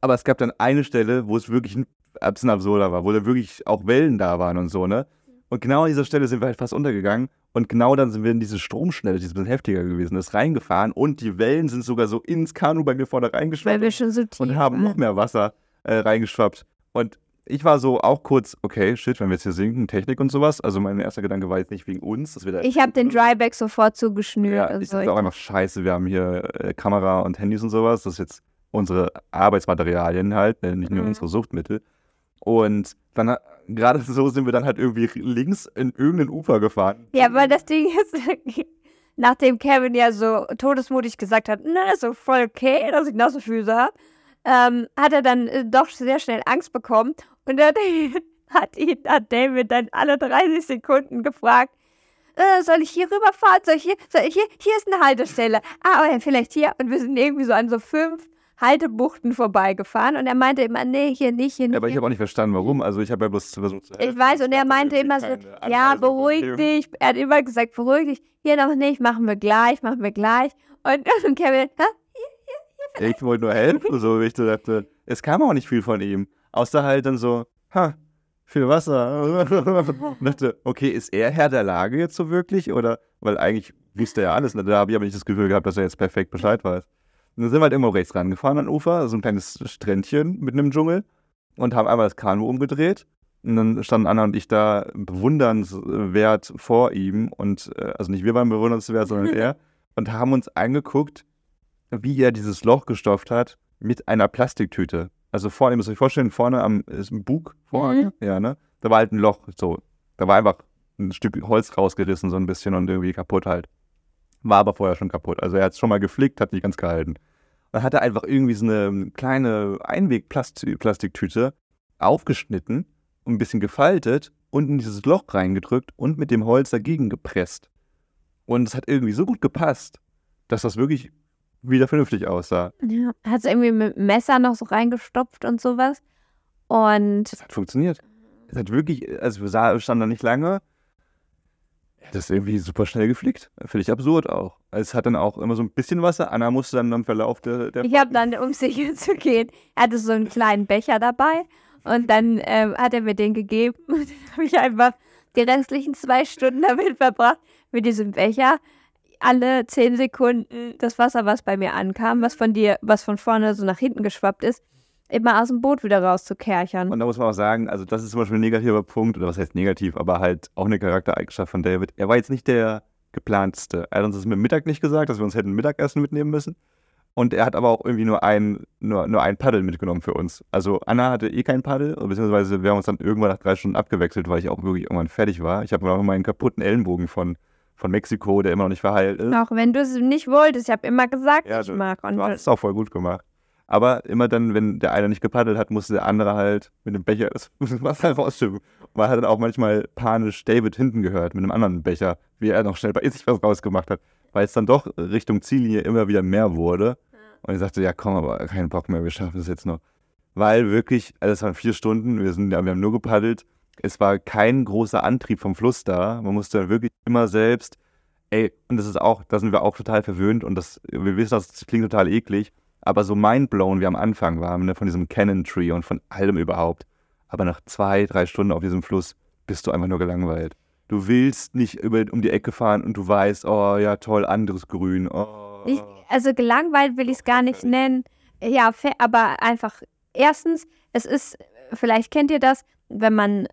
Aber es gab dann eine Stelle, wo es wirklich ein bisschen absurder war, wo da wirklich auch Wellen da waren und so, ne? Und genau an dieser Stelle sind wir halt fast untergegangen. Und genau dann sind wir in diese Stromschnelle, die ist ein bisschen heftiger gewesen, ist reingefahren und die Wellen sind sogar so ins Kanu bei mir vorne reingeschwappt. Weil wir schon so tief und haben noch mehr Wasser äh, reingeschwappt. Und ich war so auch kurz, okay, shit, wenn wir jetzt hier sinken, Technik und sowas. Also mein erster Gedanke war jetzt nicht wegen uns. Dass wir da Ich habe den Dryback sofort zugeschnürt. ja, also ich dachte auch einfach scheiße, wir haben hier äh, Kamera und Handys und sowas. Das ist jetzt unsere Arbeitsmaterialien halt, äh, nicht nur Mhm. unsere Suchtmittel. Und dann, gerade so sind wir dann halt irgendwie links in irgendein Ufer gefahren. Ja, weil das Ding ist, nachdem Kevin ja so todesmutig gesagt hat, na, ist so voll okay, dass ich nasse Füße habe, ähm, hat er dann äh, doch sehr schnell Angst bekommen und dann hat ihn hat David dann alle 30 Sekunden gefragt, äh, soll ich hier rüberfahren? Soll ich hier? Soll ich hier? Hier ist eine Haltestelle. Ah, oh ja, vielleicht hier. Und wir sind irgendwie so an so fünf Haltebuchten vorbeigefahren und er meinte immer, nee, hier nicht, hier nicht. Ja, aber ich hier habe auch nicht verstanden, warum. Also ich habe ja bloß versucht zu helfen. ich weiß, und er meinte irgendwie immer so, ja, beruhig dich. Er hat immer gesagt, beruhig dich. Hier noch nicht, machen wir gleich, machen wir gleich. Und, und Kevin, hä? Ich wollte nur helfen, so wie ich dachte. Es kam auch nicht viel von ihm. Außer halt dann so, ha, viel Wasser. Und dachte, okay, ist er Herr der Lage jetzt so wirklich? Oder, weil eigentlich wusste er ja alles. Da habe ich aber nicht das Gefühl gehabt, dass er jetzt perfekt Bescheid weiß. Und dann sind wir halt immer rechts rangefahren an Ufer, so ein kleines Strändchen mitten im Dschungel und haben einmal das Kanu umgedreht. Und dann standen Anna und ich da bewundernswert vor ihm und, äh, also nicht wir waren bewundernswert, sondern er, und haben uns angeguckt, wie er dieses Loch gestopft hat mit einer Plastiktüte. Also vorne, ihr müsst euch vorstellen, vorne am ist ein Bug vorne, ja, ne? Da war halt ein Loch, so. Da war einfach ein Stück Holz rausgerissen, so ein bisschen und irgendwie kaputt halt. War aber vorher schon kaputt. Also er hat es schon mal geflickt, hat nicht ganz gehalten. Dann hat er einfach irgendwie so eine kleine Einwegplastiktüte aufgeschnitten und ein bisschen gefaltet und in dieses Loch reingedrückt und mit dem Holz dagegen gepresst. Und es hat irgendwie so gut gepasst, dass das wirklich wieder vernünftig aussah. Ja, hat es irgendwie mit dem Messer noch so reingestopft und sowas. Und Es hat funktioniert. Es hat wirklich, also wir standen da nicht lange. Das irgendwie super schnell geflickt. Finde ich absurd auch. Es hat dann auch immer so ein bisschen Wasser. Anna musste dann im Verlauf der. der ich habe dann, um sicher zu gehen, er hatte so einen kleinen Becher dabei. Und dann ähm, hat er mir den gegeben. Und dann habe ich einfach die restlichen zwei Stunden damit verbracht, mit diesem Becher alle zehn Sekunden das Wasser, was bei mir ankam, was von dir, was von vorne so nach hinten geschwappt ist, immer aus dem Boot wieder rauszukerchern. Und da muss man auch sagen, also das ist zum Beispiel ein negativer Punkt, oder was heißt negativ, aber halt auch eine Charaktereigenschaft von David. Er war jetzt nicht der geplanteste. Er hat uns das mit Mittag nicht gesagt, dass wir uns hätten Mittagessen mitnehmen müssen. Und er hat aber auch irgendwie nur ein, nur, nur ein Paddel mitgenommen für uns. Also Anna hatte eh kein Paddel, beziehungsweise wir haben uns dann irgendwann nach drei Stunden abgewechselt, weil ich auch wirklich irgendwann fertig war. Ich habe noch meinen kaputten Ellenbogen von, von Mexiko, der immer noch nicht verheilt ist. Auch wenn du es nicht wolltest, ich habe immer gesagt, Ja, ich du- mag. Und Du hast es auch voll gut gemacht. Aber immer dann, wenn der eine nicht gepaddelt hat, musste der andere halt mit dem Becher das Wasser rausschippen. Und man hat dann auch manchmal panisch David hinten gehört mit einem anderen Becher, wie er noch schnell bei sich was rausgemacht hat, weil es dann doch Richtung Ziellinie immer wieder mehr wurde. Und ich sagte, ja komm, aber keinen Bock mehr, wir schaffen es jetzt noch. Weil wirklich, also es waren vier Stunden, wir, sind, ja, wir haben nur gepaddelt. Es war kein großer Antrieb vom Fluss da. Man musste wirklich immer selbst, ey, und das ist auch, da sind wir auch total verwöhnt und das, wir wissen, das klingt total eklig, aber so mindblown wie am Anfang waren, ne, von diesem Cannon Tree und von allem überhaupt. Aber nach zwei, drei Stunden auf diesem Fluss bist du einfach nur gelangweilt. Du willst nicht über, um die Ecke fahren und du weißt, oh ja, toll, anderes Grün. Oh, Ich, also gelangweilt will ich es gar nicht nennen. Ja, aber einfach, erstens, es ist, vielleicht kennt ihr das, wenn man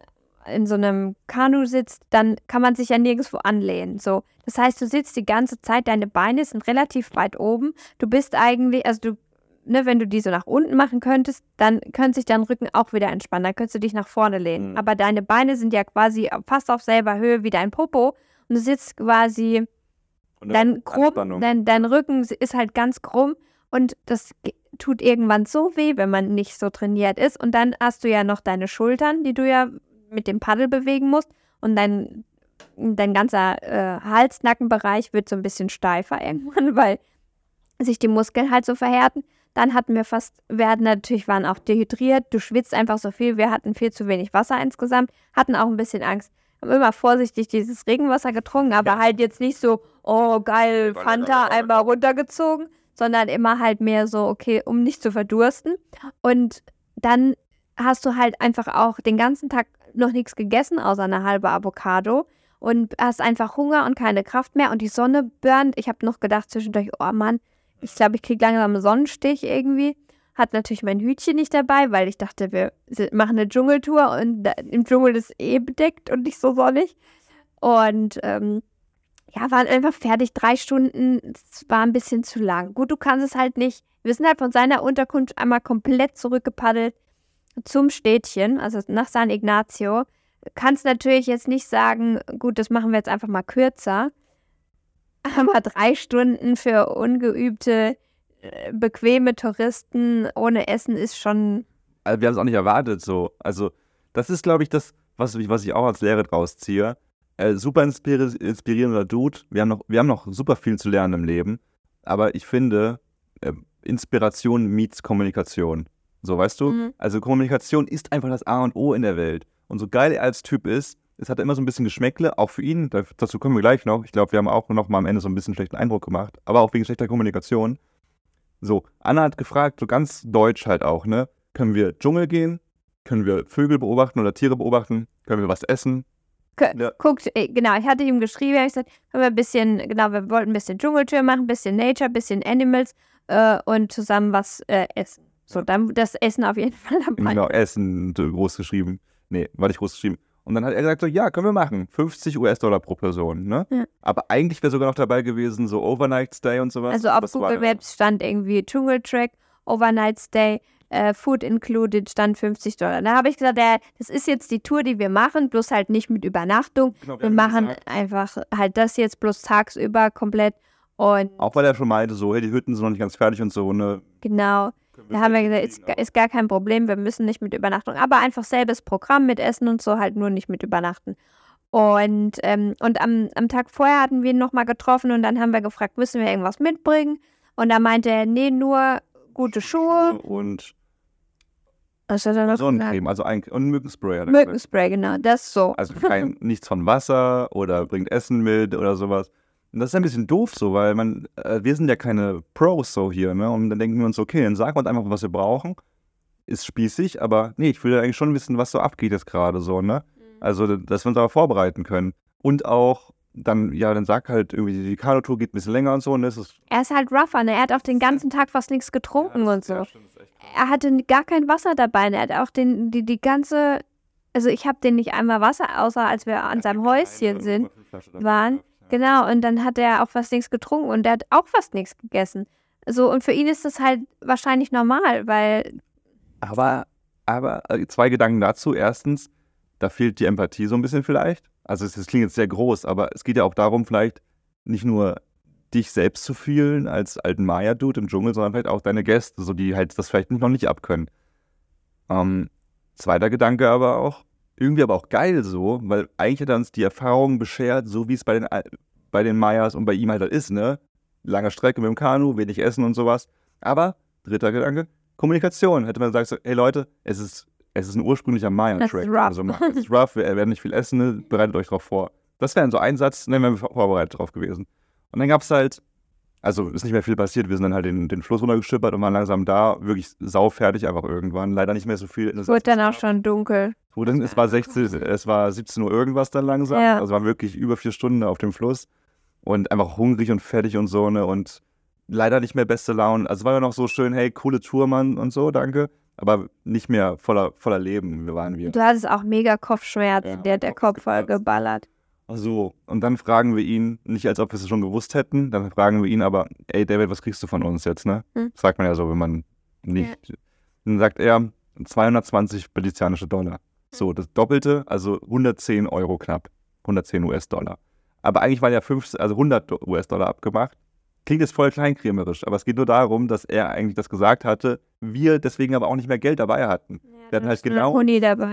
in so einem Kanu sitzt, dann kann man sich ja nirgendwo anlehnen. So. Das heißt, du sitzt die ganze Zeit, deine Beine sind relativ weit oben. Du bist eigentlich, also du, ne, wenn du die so nach unten machen könntest, dann könnte sich dein Rücken auch wieder entspannen. Dann könntest du dich nach vorne lehnen. Mhm. Aber deine Beine sind ja quasi fast auf selber Höhe wie dein Popo. Und du sitzt quasi dein, krumm, dein, dein Rücken ist halt ganz krumm und das tut irgendwann so weh, wenn man nicht so trainiert ist. Und dann hast du ja noch deine Schultern, die du ja mit dem Paddel bewegen musst. Und dein, dein ganzer äh, Hals-Nackenbereich wird so ein bisschen steifer irgendwann, weil sich die Muskeln halt so verhärten. Dann hatten wir fast, wir hatten natürlich, waren auch dehydriert, du schwitzt einfach so viel, wir hatten viel zu wenig Wasser insgesamt, hatten auch ein bisschen Angst. Haben immer vorsichtig dieses Regenwasser getrunken, aber halt jetzt nicht so, oh geil, Fanta einmal runtergezogen, sondern immer halt mehr so, okay, um nicht zu verdursten. Und dann hast du halt einfach auch den ganzen Tag noch nichts gegessen, außer eine halbe Avocado und hast einfach Hunger und keine Kraft mehr und die Sonne burnt. Ich habe noch gedacht zwischendurch, oh Mann, ich glaube, ich kriege langsam einen Sonnenstich irgendwie. Hat natürlich mein Hütchen nicht dabei, weil ich dachte, wir machen eine Dschungeltour und im Dschungel ist eh bedeckt und nicht so sonnig. Und ähm, ja, waren einfach fertig. Drei Stunden, es war ein bisschen zu lang. Gut, du kannst es halt nicht. Wir sind halt von seiner Unterkunft einmal komplett zurückgepaddelt zum Städtchen, also nach San Ignazio. Kannst natürlich jetzt nicht sagen, gut, das machen wir jetzt einfach mal kürzer. Aber drei Stunden für ungeübte, äh, bequeme Touristen ohne Essen ist schon. Also wir haben es auch nicht erwartet so. Also, das ist, glaube ich, das, was, was ich auch als Lehre draus ziehe. Äh, super inspiri inspirierender Dude. Wir haben, noch, wir haben noch super viel zu lernen im Leben. Aber ich finde, äh, Inspiration meets Kommunikation. So, weißt du? Mhm. Also Kommunikation ist einfach das A und O in der Welt. Und so geil er als Typ ist, es hat immer so ein bisschen Geschmäckle, auch für ihn, dazu kommen wir gleich noch. Ich glaube, wir haben auch noch mal am Ende so ein bisschen schlechten Eindruck gemacht, aber auch wegen schlechter Kommunikation. So, Anna hat gefragt, so ganz deutsch halt auch, ne? Können wir Dschungel gehen? Können wir Vögel beobachten oder Tiere beobachten? Können wir was essen? K Ja. Guckt, äh, genau, ich hatte ihm geschrieben, ich gesagt, können wir ein bisschen, genau, wir wollten ein bisschen Dschungeltür machen, ein bisschen Nature, ein bisschen Animals äh, und zusammen was äh, essen. So, dann das Essen auf jeden Fall dabei. Genau, Essen groß geschrieben. Nee, war nicht groß geschrieben. Und dann hat er gesagt so, ja, können wir machen. 50 US-Dollar pro Person, ne? Ja. Aber eigentlich wäre sogar noch dabei gewesen, so Overnight Stay und sowas. Also auf Google? Maps stand irgendwie Dschungeltrack, Overnight Stay, äh, Food included, stand 50 Dollar. Da habe ich gesagt, ja, das ist jetzt die Tour, die wir machen, bloß halt nicht mit Übernachtung. Genau, Wir haben machen gesagt, einfach halt das jetzt bloß tagsüber komplett. Und Auch weil er schon meinte, so, hey, die Hütten sind noch nicht ganz fertig und so, ne? genau, da haben wir gesagt, ist, ga- ist gar kein Problem, wir müssen nicht mit Übernachtung, aber einfach selbes Programm mit Essen und so, halt nur nicht mit Übernachten. Und, ähm, und am, am Tag vorher hatten wir ihn nochmal getroffen und dann haben wir gefragt, müssen wir irgendwas mitbringen? Und da meinte er, nee, nur gute Schuhe. Und Was hat er noch gesagt? Sonnencreme, also ein, und Mückenspray. Hat er gesagt. Mückenspray, genau, das so. Also kein, nichts von Wasser oder bringt Essen mit oder sowas. Und das ist ein bisschen doof so, weil man, äh, wir sind ja keine Pros so hier, ne? Und dann denken wir uns, okay, dann sagen wir uns einfach, was wir brauchen. Ist spießig, aber nee, ich will ja eigentlich schon wissen, was so abgeht jetzt gerade so, ne? Also, dass wir uns darauf vorbereiten können. Und auch dann, ja, dann sag halt irgendwie, die Kanutour geht ein bisschen länger und so, und das ist. Er ist halt rougher, ne? Er hat auch den ganzen Tag fast nichts getrunken und so. Er hatte gar kein Wasser dabei. Ne? Er hat auch den, die, die ganze. Also ich habe den nicht einmal Wasser, außer als wir an seinem Häuschen sind. waren. Genau, und dann hat er auch fast nichts getrunken und der hat auch fast nichts gegessen. So, und für ihn ist das halt wahrscheinlich normal, weil Aber, aber äh, zwei Gedanken dazu. Erstens, da fehlt die Empathie so ein bisschen vielleicht. Also es, es klingt jetzt sehr groß, aber es geht ja auch darum, vielleicht nicht nur dich selbst zu fühlen als alten Maya-Dude im Dschungel, sondern vielleicht auch deine Gäste, so die halt das vielleicht noch nicht abkönnen. Ähm, zweiter Gedanke aber auch, irgendwie aber auch geil so, weil eigentlich hat er uns die Erfahrung beschert, so wie es bei den, bei den Mayas und bei ihm halt ist, ne? Lange Strecke mit dem Kanu, wenig Essen und sowas. Aber, dritter Gedanke, Kommunikation. Hätte man gesagt, so, hey Leute, es ist, es ist ein ursprünglicher Maya-Track. ist rough. Also, es ist rough, wir werden nicht viel essen, ne? bereitet euch drauf vor. Das wäre so ein Satz, dann wären wir vor- vorbereitet drauf gewesen. Und dann gab es halt, also ist nicht mehr viel passiert, wir sind dann halt den, den Fluss runtergeschippert und waren langsam da, wirklich saufertig einfach irgendwann. Leider nicht mehr so viel. es wurde dann auch schon dunkel. Wo denn, es, war 16, es war 17 Uhr irgendwas dann langsam. Ja. Also waren wirklich über vier Stunden auf dem Fluss und einfach hungrig und fertig und so, ne? Und leider nicht mehr beste Laune. Also es war ja noch so schön, hey, coole Tour, Mann und so, danke. Aber nicht mehr voller, voller Leben, wir waren wir. Du hattest auch mega Kopfschmerzen, Ja, der der Kopf voll geballert. So, und dann fragen wir ihn, nicht als ob wir es schon gewusst hätten, dann fragen wir ihn aber, ey David, was kriegst du von uns jetzt, ne? Hm. Das sagt man ja so, wenn man nicht. Dann sagt er 220 belizianische Dollar. So, das Doppelte, also 110 Euro knapp. 110 US-Dollar. Aber eigentlich waren ja 50, also 100 US-Dollar abgemacht. Klingt jetzt voll kleinkrämerisch, aber es geht nur darum, dass er eigentlich das gesagt hatte, wir deswegen aber auch nicht mehr Geld dabei hatten. Wir hatten halt genau-.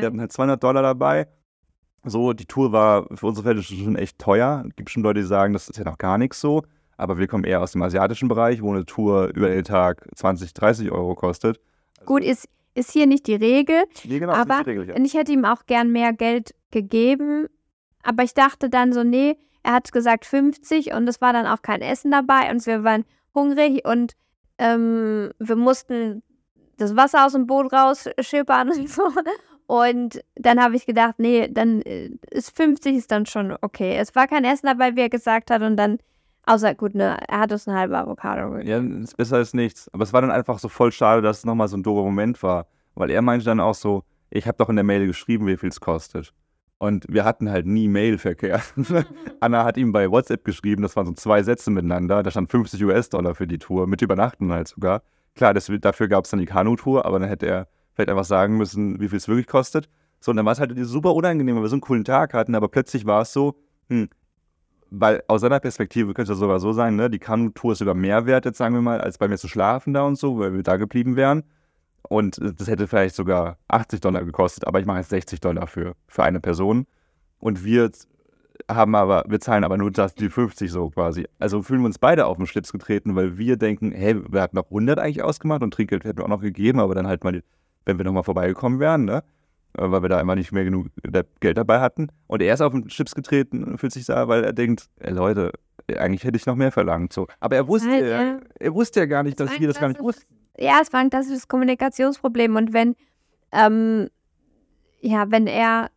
Wir hatten halt 200 Dollar dabei. So, die Tour war für unsere Fälle schon echt teuer. Es gibt schon Leute, die sagen, das ist ja noch gar nichts so. aber wir kommen eher aus dem asiatischen Bereich, wo eine Tour über den Tag 20, 30 Euro kostet. Also Gut, ist, ist hier nicht die Regel, nee, genau, das ist aber die Regel, ja. und ich hätte ihm auch gern mehr Geld gegeben, aber ich dachte dann so, nee, er hat gesagt 50 und es war dann auch kein Essen dabei und wir waren hungrig und ähm, wir mussten das Wasser aus dem Boot rausschippern und so. Und dann habe ich gedacht, nee, dann äh, ist 50 ist dann schon okay. Es war kein Essen dabei, wie er gesagt hat und dann, außer gut, ne, er hat uns eine halbe Avocado. Ja, ist besser als nichts. Aber es war dann einfach so voll schade, dass es nochmal so ein doofer Moment war. Weil er meinte dann auch so, ich habe doch in der Mail geschrieben, wie viel es kostet. Und wir hatten halt nie Mailverkehr. Anna hat ihm bei WhatsApp geschrieben, das waren so zwei Sätze miteinander. Da stand 50 US-Dollar für die Tour, mit Übernachten halt sogar. Klar, das, dafür gab es dann die Kanu-Tour, aber dann hätte er vielleicht einfach sagen müssen, wie viel es wirklich kostet. So, und dann war es halt super unangenehm, weil wir so einen coolen Tag hatten, aber plötzlich war es so, hm, weil aus seiner Perspektive könnte es sogar so sein, ne, die Kanu-Tour ist sogar mehr wert, jetzt sagen wir mal, als bei mir zu schlafen da und so, weil wir da geblieben wären. Und das hätte vielleicht sogar 80 Dollar gekostet, aber ich mache jetzt 60 Dollar für, für eine Person. Und wir haben aber, wir zahlen aber nur das, die 50 so quasi. Also fühlen wir uns beide auf den Schlips getreten, weil wir denken, hey, wir hatten noch 100 eigentlich ausgemacht und Trinkgeld hätten wir auch noch gegeben, aber dann halt mal, wenn wir nochmal vorbeigekommen wären, ne? Äh, Weil wir da immer nicht mehr genug Geld dabei hatten. Und er ist auf den Schlips getreten und fühlt sich da, weil er denkt, ey Leute, eigentlich hätte ich noch mehr verlangt. So. Aber er wusste, Halt, er, ja. er wusste ja gar nicht, dass wir das gar nicht wussten. Ja, es war ein klassisches Kommunikationsproblem. Und wenn, ähm, ja, wenn er,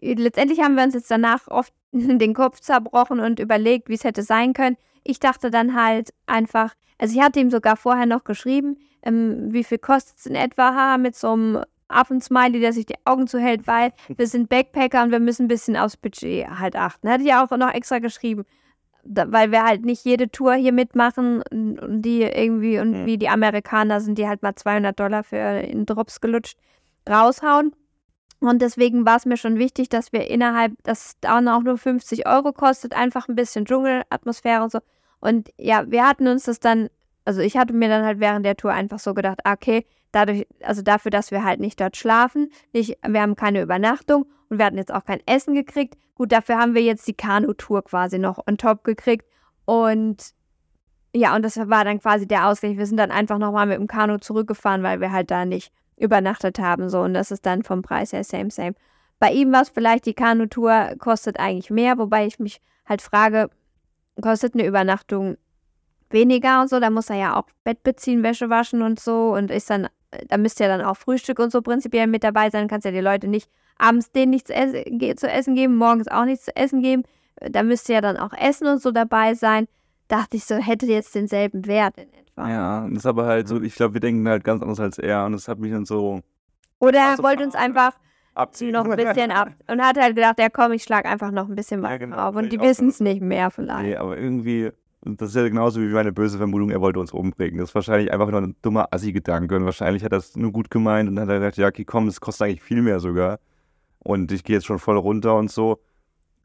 letztendlich haben wir uns jetzt danach oft den Kopf zerbrochen und überlegt, wie es hätte sein können. Ich dachte dann halt einfach, also ich hatte ihm sogar vorher noch geschrieben, ähm, wie viel kostet es in etwa, ha, mit so einem Affensmiley, der sich die Augen zuhält, weil wir sind Backpacker und wir müssen ein bisschen aufs Budget halt achten. Hätte ich auch noch extra geschrieben, da, weil wir halt nicht jede Tour hier mitmachen die irgendwie und Mhm. wie die Amerikaner sind, die halt mal 200 Dollar für in Drops gelutscht raushauen. Und deswegen war es mir schon wichtig, dass wir innerhalb, dass es dann auch nur 50 Euro kostet, einfach ein bisschen Dschungelatmosphäre und so. Und ja, wir hatten uns das dann, also ich hatte mir dann halt während der Tour einfach so gedacht, ah, okay, dadurch, also dafür, dass wir halt nicht dort schlafen, nicht, wir haben keine Übernachtung und wir hatten jetzt auch kein Essen gekriegt. Gut, dafür haben wir jetzt die Kanu-Tour quasi noch on top gekriegt. Und ja, und das war dann quasi der Ausgleich. Wir sind dann einfach nochmal mit dem Kanu zurückgefahren, weil wir halt da nicht übernachtet haben. So, und das ist dann vom Preis her same, same. Bei ihm war es vielleicht, die Kanutour kostet eigentlich mehr, wobei ich mich halt frage, kostet eine Übernachtung weniger und so, da muss er ja auch Bett beziehen, Wäsche waschen und so und ist dann, da müsste ja dann auch Frühstück und so prinzipiell mit dabei sein, kannst ja die Leute nicht abends denen nichts zu essen geben, morgens auch nichts zu essen geben, da müsste ja dann auch Essen und so dabei sein. Dachte ich so, hätte jetzt denselben Wert in etwa. Ja, das ist aber halt so, ich glaube, wir denken halt ganz anders als er und das hat mich dann so Oder er wollte uns einfach abziehen. noch ein bisschen ab und hat halt gedacht, ja komm, ich schlag einfach noch ein bisschen was Ja, genau, drauf. Und die wissen es nicht mehr vielleicht. Nee, aber irgendwie, das ist ja genauso wie meine böse Vermutung, er wollte uns umbringen. Das ist wahrscheinlich einfach nur ein dummer Assi-Gedanke und wahrscheinlich hat er es nur gut gemeint und dann hat er gedacht, ja, okay, komm, das kostet eigentlich viel mehr sogar. Und ich gehe jetzt schon voll runter und so.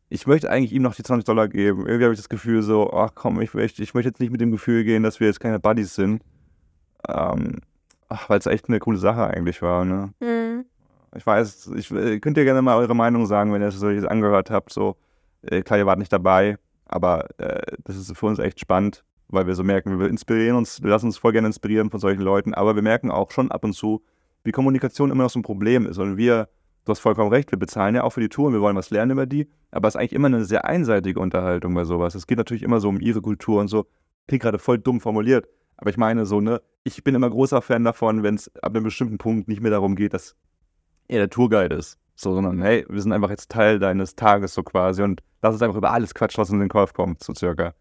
Ich möchte eigentlich ihm noch die 20 Dollar geben. Irgendwie habe ich das Gefühl so, ach komm, ich möchte, ich möchte jetzt nicht mit dem Gefühl gehen, dass wir jetzt keine Buddies sind. Ähm, ach, weil es echt eine coole Sache eigentlich war, ne? Hm. Ich weiß, ich äh, könnt ihr gerne mal eure Meinung sagen, wenn ihr es solches angehört habt. So, äh, klar, ihr wart nicht dabei, aber äh, das ist für uns echt spannend, weil wir so merken, wir inspirieren uns, wir lassen uns voll gerne inspirieren von solchen Leuten, aber wir merken auch schon ab und zu, wie Kommunikation immer noch so ein Problem ist. Und wir, du hast vollkommen recht, wir bezahlen ja auch für die Tour und wir wollen was lernen über die, aber es ist eigentlich immer eine sehr einseitige Unterhaltung bei sowas. Es geht natürlich immer so um ihre Kultur und so. Klingt gerade voll dumm formuliert, aber ich meine so, ne, ich bin immer großer Fan davon, wenn es ab einem bestimmten Punkt nicht mehr darum geht, dass er der Tourguide ist. So, sondern hey, wir sind einfach jetzt Teil deines Tages so quasi und lass uns einfach über alles quatschen, was in den Kopf kommt, so circa.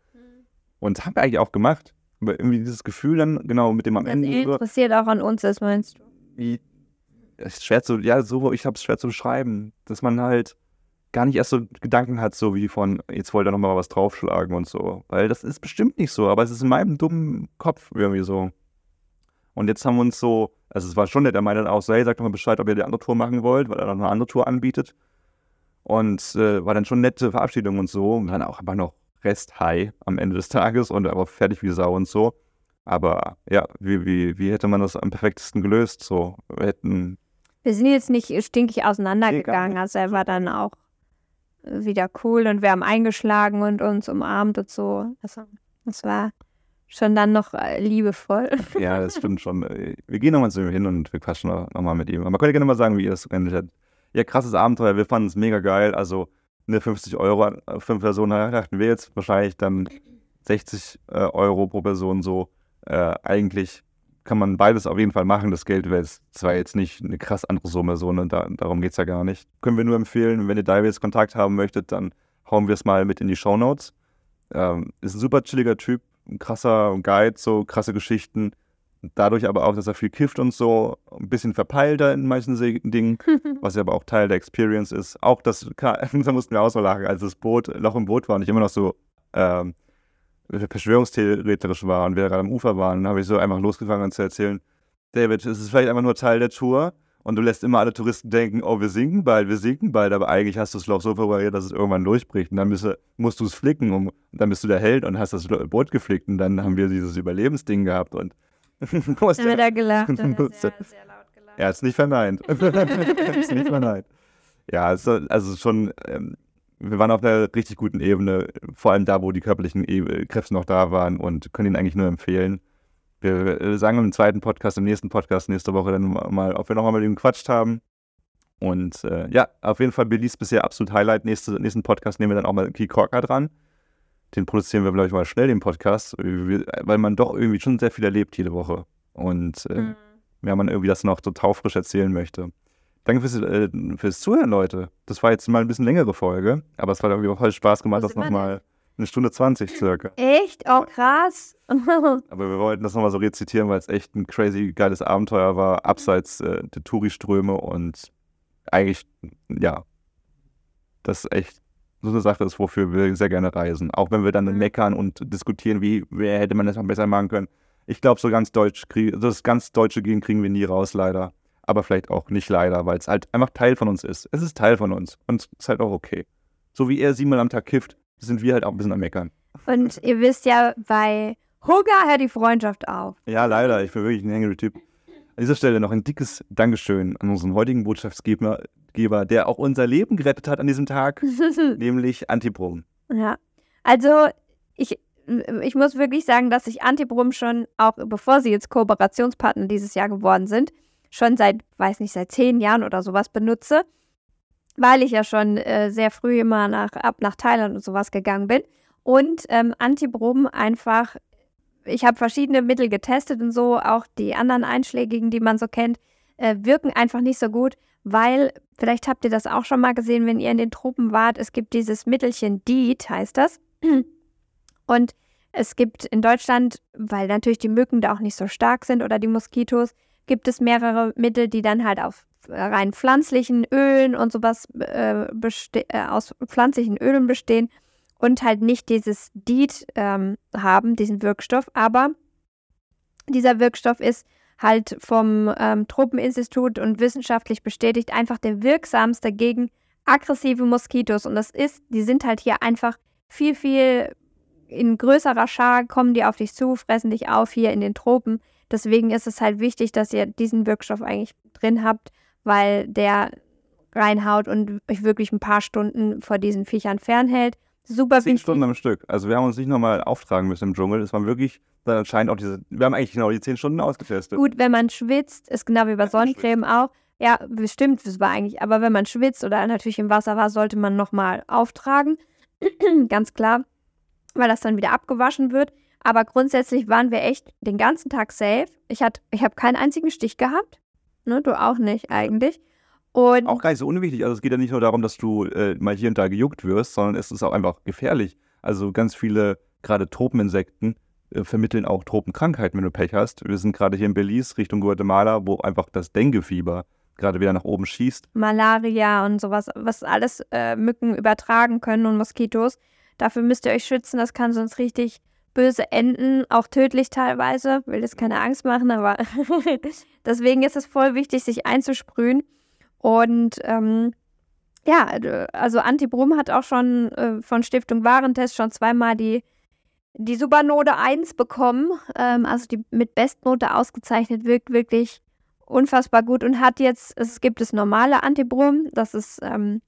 Und das haben wir eigentlich auch gemacht. Aber irgendwie dieses Gefühl dann, genau, mit dem am Das Ende. so, interessiert auch an uns, ist meinst du? wie, ist schwer zu, ja, so, ich habe es schwer zu beschreiben, dass man halt gar nicht erst so Gedanken hat, so wie von, jetzt wollte er nochmal was draufschlagen und so. Weil das ist bestimmt nicht so, aber es ist in meinem dummen Kopf irgendwie so. Und jetzt haben wir uns so, also es war schon nett, er meinte dann auch so, hey, sagt doch mal Bescheid, ob ihr die andere Tour machen wollt, weil er noch eine andere Tour anbietet. Und äh, war dann schon nette Verabschiedung und so. Und dann auch einfach noch Rest-High am Ende des Tages und aber fertig wie Sau und so. Aber ja, wie, wie, wie hätte man das am perfektesten gelöst? So, wir hätten Wir sind jetzt nicht stinkig auseinandergegangen, also er war dann auch wieder cool und wir haben eingeschlagen und uns umarmt und so. Also, Das war schon dann noch äh, liebevoll. Ja, das stimmt schon. Wir gehen nochmal zu ihm hin und wir quatschen nochmal noch mit ihm. Aber man könnte gerne mal sagen, wie ihr das geendet habt. Ja, krasses Abenteuer. Wir fanden es mega geil. Also eine 50 Euro äh, fünf Personen dachten wir jetzt wahrscheinlich dann 60 äh, Euro pro Person so. Äh, eigentlich kann man beides auf jeden Fall machen. Das Geld wäre zwar jetzt nicht eine krass andere Summe, so, ne? da, darum geht es ja gar nicht. Können wir nur empfehlen, wenn ihr da jetzt Kontakt haben möchtet, dann hauen wir es mal mit in die Show Notes. Ähm, ist ein super chilliger Typ, ein krasser Guide, so krasse Geschichten. Dadurch aber auch, dass er viel kifft und so, ein bisschen verpeilter in manchen Dingen, was ja aber auch Teil der Experience ist. Auch das, da mussten wir auch so lachen, als das Boot, Loch im Boot war und ich immer noch so ähm, verschwörungstheoretisch war und wir gerade am Ufer waren, habe ich so einfach losgefangen zu erzählen, David, es ist vielleicht einfach nur Teil der Tour und du lässt immer alle Touristen denken, oh, wir sinken bald, wir sinken bald, aber eigentlich hast du das Loch so präpariert, dass es irgendwann durchbricht und dann musst, musst du es flicken und dann bist du der Held und hast das Boot geflickt und dann haben wir dieses Überlebensding gehabt und du hast ja, da gelacht. sehr, sehr laut gelacht. Er hat es nicht verneint. er hat es nicht verneint. Ja, also, also schon ähm, wir waren auf einer richtig guten Ebene, vor allem da, wo die körperlichen e Kräfte noch da waren und können ihn eigentlich nur empfehlen. Wir sagen im zweiten Podcast, im nächsten Podcast nächste Woche dann mal, ob wir noch einmal mit ihm gequatscht haben. Und äh, ja, auf jeden Fall Billys bisher absolut Highlight. Nächste, nächsten Podcast nehmen wir dann auch mal Key Corker dran. Den produzieren wir, glaube ich, mal schnell, den Podcast, weil man doch irgendwie schon sehr viel erlebt jede Woche. Und äh, mhm. ja, man irgendwie das noch so taufrisch erzählen möchte. Danke fürs, äh, fürs Zuhören, Leute. Das war jetzt mal ein bisschen längere Folge, aber es hat irgendwie auch voll Spaß gemacht, das nochmal eine Stunde 20 circa. Echt? Oh, krass. aber wir wollten das nochmal so rezitieren, weil es echt ein crazy geiles Abenteuer war, abseits äh, der Touriströme und eigentlich, ja, das ist echt so eine Sache ist, wofür wir sehr gerne reisen. Auch wenn wir dann mhm. meckern und diskutieren, wie wer hätte man das noch besser machen können. Ich glaube, so ganz deutsch, das ganz deutsche Gehen kriegen wir nie raus, leider aber vielleicht auch nicht leider, weil es halt einfach Teil von uns ist. Es ist Teil von uns und es ist halt auch okay. So wie er siebenmal am Tag kifft, sind wir halt auch ein bisschen am Meckern. Und ihr wisst ja, bei Hunger hört die Freundschaft auf. Ja, leider. Ich bin wirklich ein angry Typ. An dieser Stelle noch ein dickes Dankeschön an unseren heutigen Botschaftsgeber, der auch unser Leben gerettet hat an diesem Tag, nämlich Antibrum. Ja, also ich, ich muss wirklich sagen, dass ich Antibrum schon, auch bevor sie jetzt Kooperationspartner dieses Jahr geworden sind, schon seit, weiß nicht, seit zehn Jahren oder sowas benutze, weil ich ja schon äh, sehr früh immer nach, ab nach Thailand und sowas gegangen bin. Und ähm, Antibrom einfach, ich habe verschiedene Mittel getestet und so, auch die anderen einschlägigen, die man so kennt, äh, wirken einfach nicht so gut, weil, vielleicht habt ihr das auch schon mal gesehen, wenn ihr in den Tropen wart, es gibt dieses Mittelchen DEET, heißt das. Und es gibt in Deutschland, weil natürlich die Mücken da auch nicht so stark sind oder die Moskitos, gibt es mehrere Mittel, die dann halt auf rein pflanzlichen Ölen und sowas äh, äh, aus pflanzlichen Ölen bestehen und halt nicht dieses DEET ähm, haben, diesen Wirkstoff. Aber dieser Wirkstoff ist halt vom ähm, Tropeninstitut und wissenschaftlich bestätigt einfach der wirksamste gegen aggressive Moskitos. Und das ist, die sind halt hier einfach viel, viel in größerer Schar, kommen die auf dich zu, fressen dich auf hier in den Tropen. Deswegen ist es halt wichtig, dass ihr diesen Wirkstoff eigentlich drin habt, weil der reinhaut und euch wirklich ein paar Stunden vor diesen Viechern fernhält. Super Zehn. Stunden am Stück. Also wir haben uns nicht nochmal auftragen müssen im Dschungel. Es waren wirklich dann anscheinend auch diese, wir haben eigentlich genau die zehn Stunden ausgetestet. Gut, wenn man schwitzt, ist genau wie bei Sonnencreme auch. Ja, bestimmt, das war eigentlich, aber wenn man schwitzt oder natürlich im Wasser war, sollte man nochmal auftragen. Ganz klar, weil das dann wieder abgewaschen wird. Aber grundsätzlich waren wir echt den ganzen Tag safe. Ich, ich habe keinen einzigen Stich gehabt. Ne, du auch nicht eigentlich. Und auch gar nicht so unwichtig. Also es geht ja nicht nur darum, dass du äh, mal hier und da gejuckt wirst, sondern es ist auch einfach gefährlich. Also ganz viele, gerade Tropeninsekten, äh, vermitteln auch Tropenkrankheiten, wenn du Pech hast. Wir sind gerade hier in Belize, Richtung Guatemala, wo einfach das Dengue-Fieber gerade wieder nach oben schießt. Malaria und sowas, was alles äh, Mücken übertragen können und Moskitos. Dafür müsst ihr euch schützen, das kann sonst richtig böse enden, auch tödlich teilweise. Will jetzt keine Angst machen, aber deswegen ist es voll wichtig, sich einzusprühen. Und ähm, ja, also Antibrum hat auch schon äh, von Stiftung Warentest schon zweimal die, die Supernote 1 bekommen. Ähm, also die mit Bestnote ausgezeichnet, wirkt wirklich unfassbar gut und hat jetzt, es gibt das normale Antibrum, das ist ähm,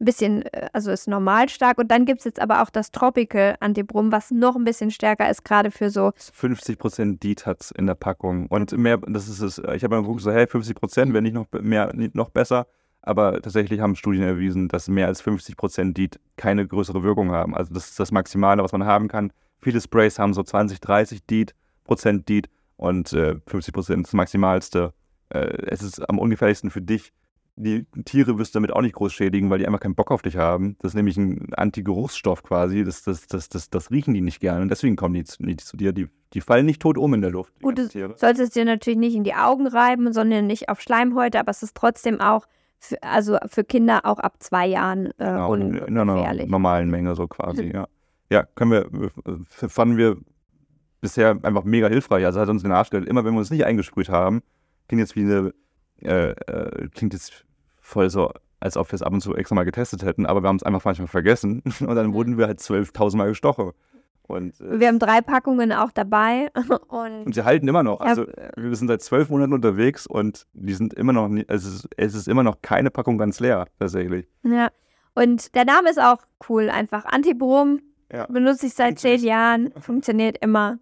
ein bisschen, äh, also ist normal stark. Und dann gibt es jetzt aber auch das Tropical Antibrum, was noch ein bisschen stärker ist, gerade für so. 50% DEET hat es in der Packung. Und mehr, das ist es, ich habe mal geguckt, so, hey, 50% wäre nicht noch mehr, noch besser. Aber tatsächlich haben Studien erwiesen, dass mehr als 50% DEET keine größere Wirkung haben. Also das ist das Maximale, was man haben kann. Viele Sprays haben so 20, 30 DEET, Prozent DEET und äh, 50 Prozent das Maximalste. Äh, es ist am ungefährlichsten für dich. Die Tiere wirst du damit auch nicht groß schädigen, weil die einfach keinen Bock auf dich haben. Das ist nämlich ein Antigeruchsstoff quasi. Das, das, das, das, das riechen die nicht gerne und deswegen kommen die zu, nicht zu dir. Die, die fallen nicht tot um in der Luft. Gut, du solltest dir natürlich nicht in die Augen reiben, sondern nicht auf Schleimhäute, aber es ist trotzdem auch für, also für Kinder auch ab zwei Jahren äh, genau, ungefährlich. In einer normalen Menge so quasi, ja. Ja, können wir, fanden wir bisher einfach mega hilfreich. Also hat uns den Arsch gehalten. Immer wenn wir uns nicht eingesprüht haben, klingt jetzt wie eine, äh, äh, klingt jetzt voll so, als ob wir es ab und zu extra mal getestet hätten, aber wir haben es einfach manchmal vergessen und dann wurden wir halt 12.000 Mal gestochen. Und, äh, wir haben drei Packungen auch dabei. Und, und sie halten immer noch. Also wir sind seit zwölf Monaten unterwegs und die sind immer noch, nie, es, ist, es ist immer noch keine Packung ganz leer, tatsächlich. Ja. Und der Name ist auch cool, einfach Antibrom. Ja. Benutze ich seit zehn Jahren, funktioniert immer.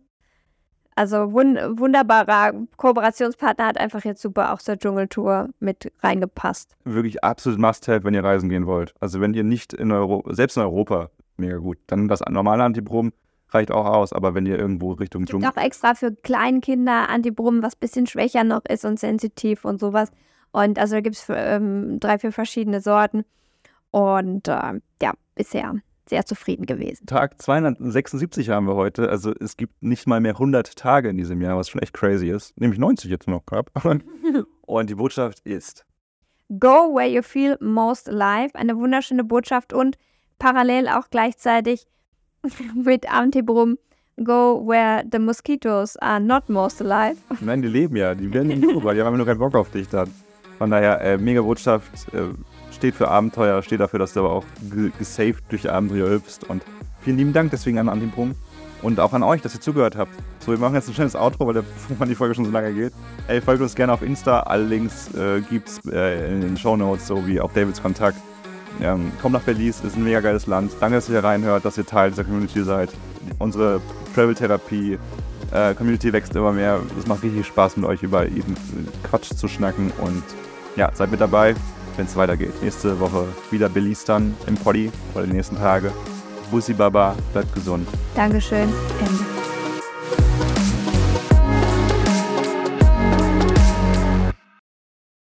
Also wun wunderbarer Kooperationspartner hat einfach jetzt super auch zur Dschungeltour mit reingepasst. Wirklich absolut Must-Have, wenn ihr reisen gehen wollt. Also wenn ihr nicht in Europa, selbst in Europa, mega gut. Dann das normale Antibrom reicht auch aus, aber wenn ihr irgendwo Richtung Dschungel. Auch extra für Kleinkinder Antibrom, was ein bisschen schwächer noch ist und sensitiv und sowas. Und also da gibt es ähm, drei, vier verschiedene Sorten. Und äh, ja, bisher sehr zufrieden gewesen. Tag 276 haben wir heute. Also es gibt nicht mal mehr 100 Tage in diesem Jahr, was schon echt crazy ist. Nämlich 90 jetzt noch gehabt. Und die Botschaft ist: Go where you feel most alive. Eine wunderschöne Botschaft und parallel auch gleichzeitig mit Antibrum. Go where the mosquitoes are not most alive. Nein, die leben ja. Die werden nicht über. Die haben nur keinen Bock auf dich dann. Von daher, äh, mega Botschaft. Äh, steht für Abenteuer, steht dafür, dass du aber auch gesaved durch Abenteuer hüpfst. Und vielen lieben Dank deswegen an Antibrung und auch an euch, dass ihr zugehört habt. So, wir machen jetzt ein schnelles Outro, weil der, die Folge schon so lange geht. Ey, folgt uns gerne auf Insta. Alle Links äh, gibt's äh, in den Show Notes, sowie auch Davids Kontakt. Ähm, kommt nach Belize, ist ein mega geiles Land. Danke, dass ihr reinhört, dass ihr Teil dieser Community seid. Unsere Travel-Therapie äh, Community wächst immer mehr. Es macht richtig Spaß, mit euch über jeden Quatsch zu schnacken. Und ja, seid mit dabei wenn es weitergeht. Nächste Woche wieder Billies dann im Poddy oder die nächsten Tage. Bussi Baba, bleibt gesund. Dankeschön. Ende.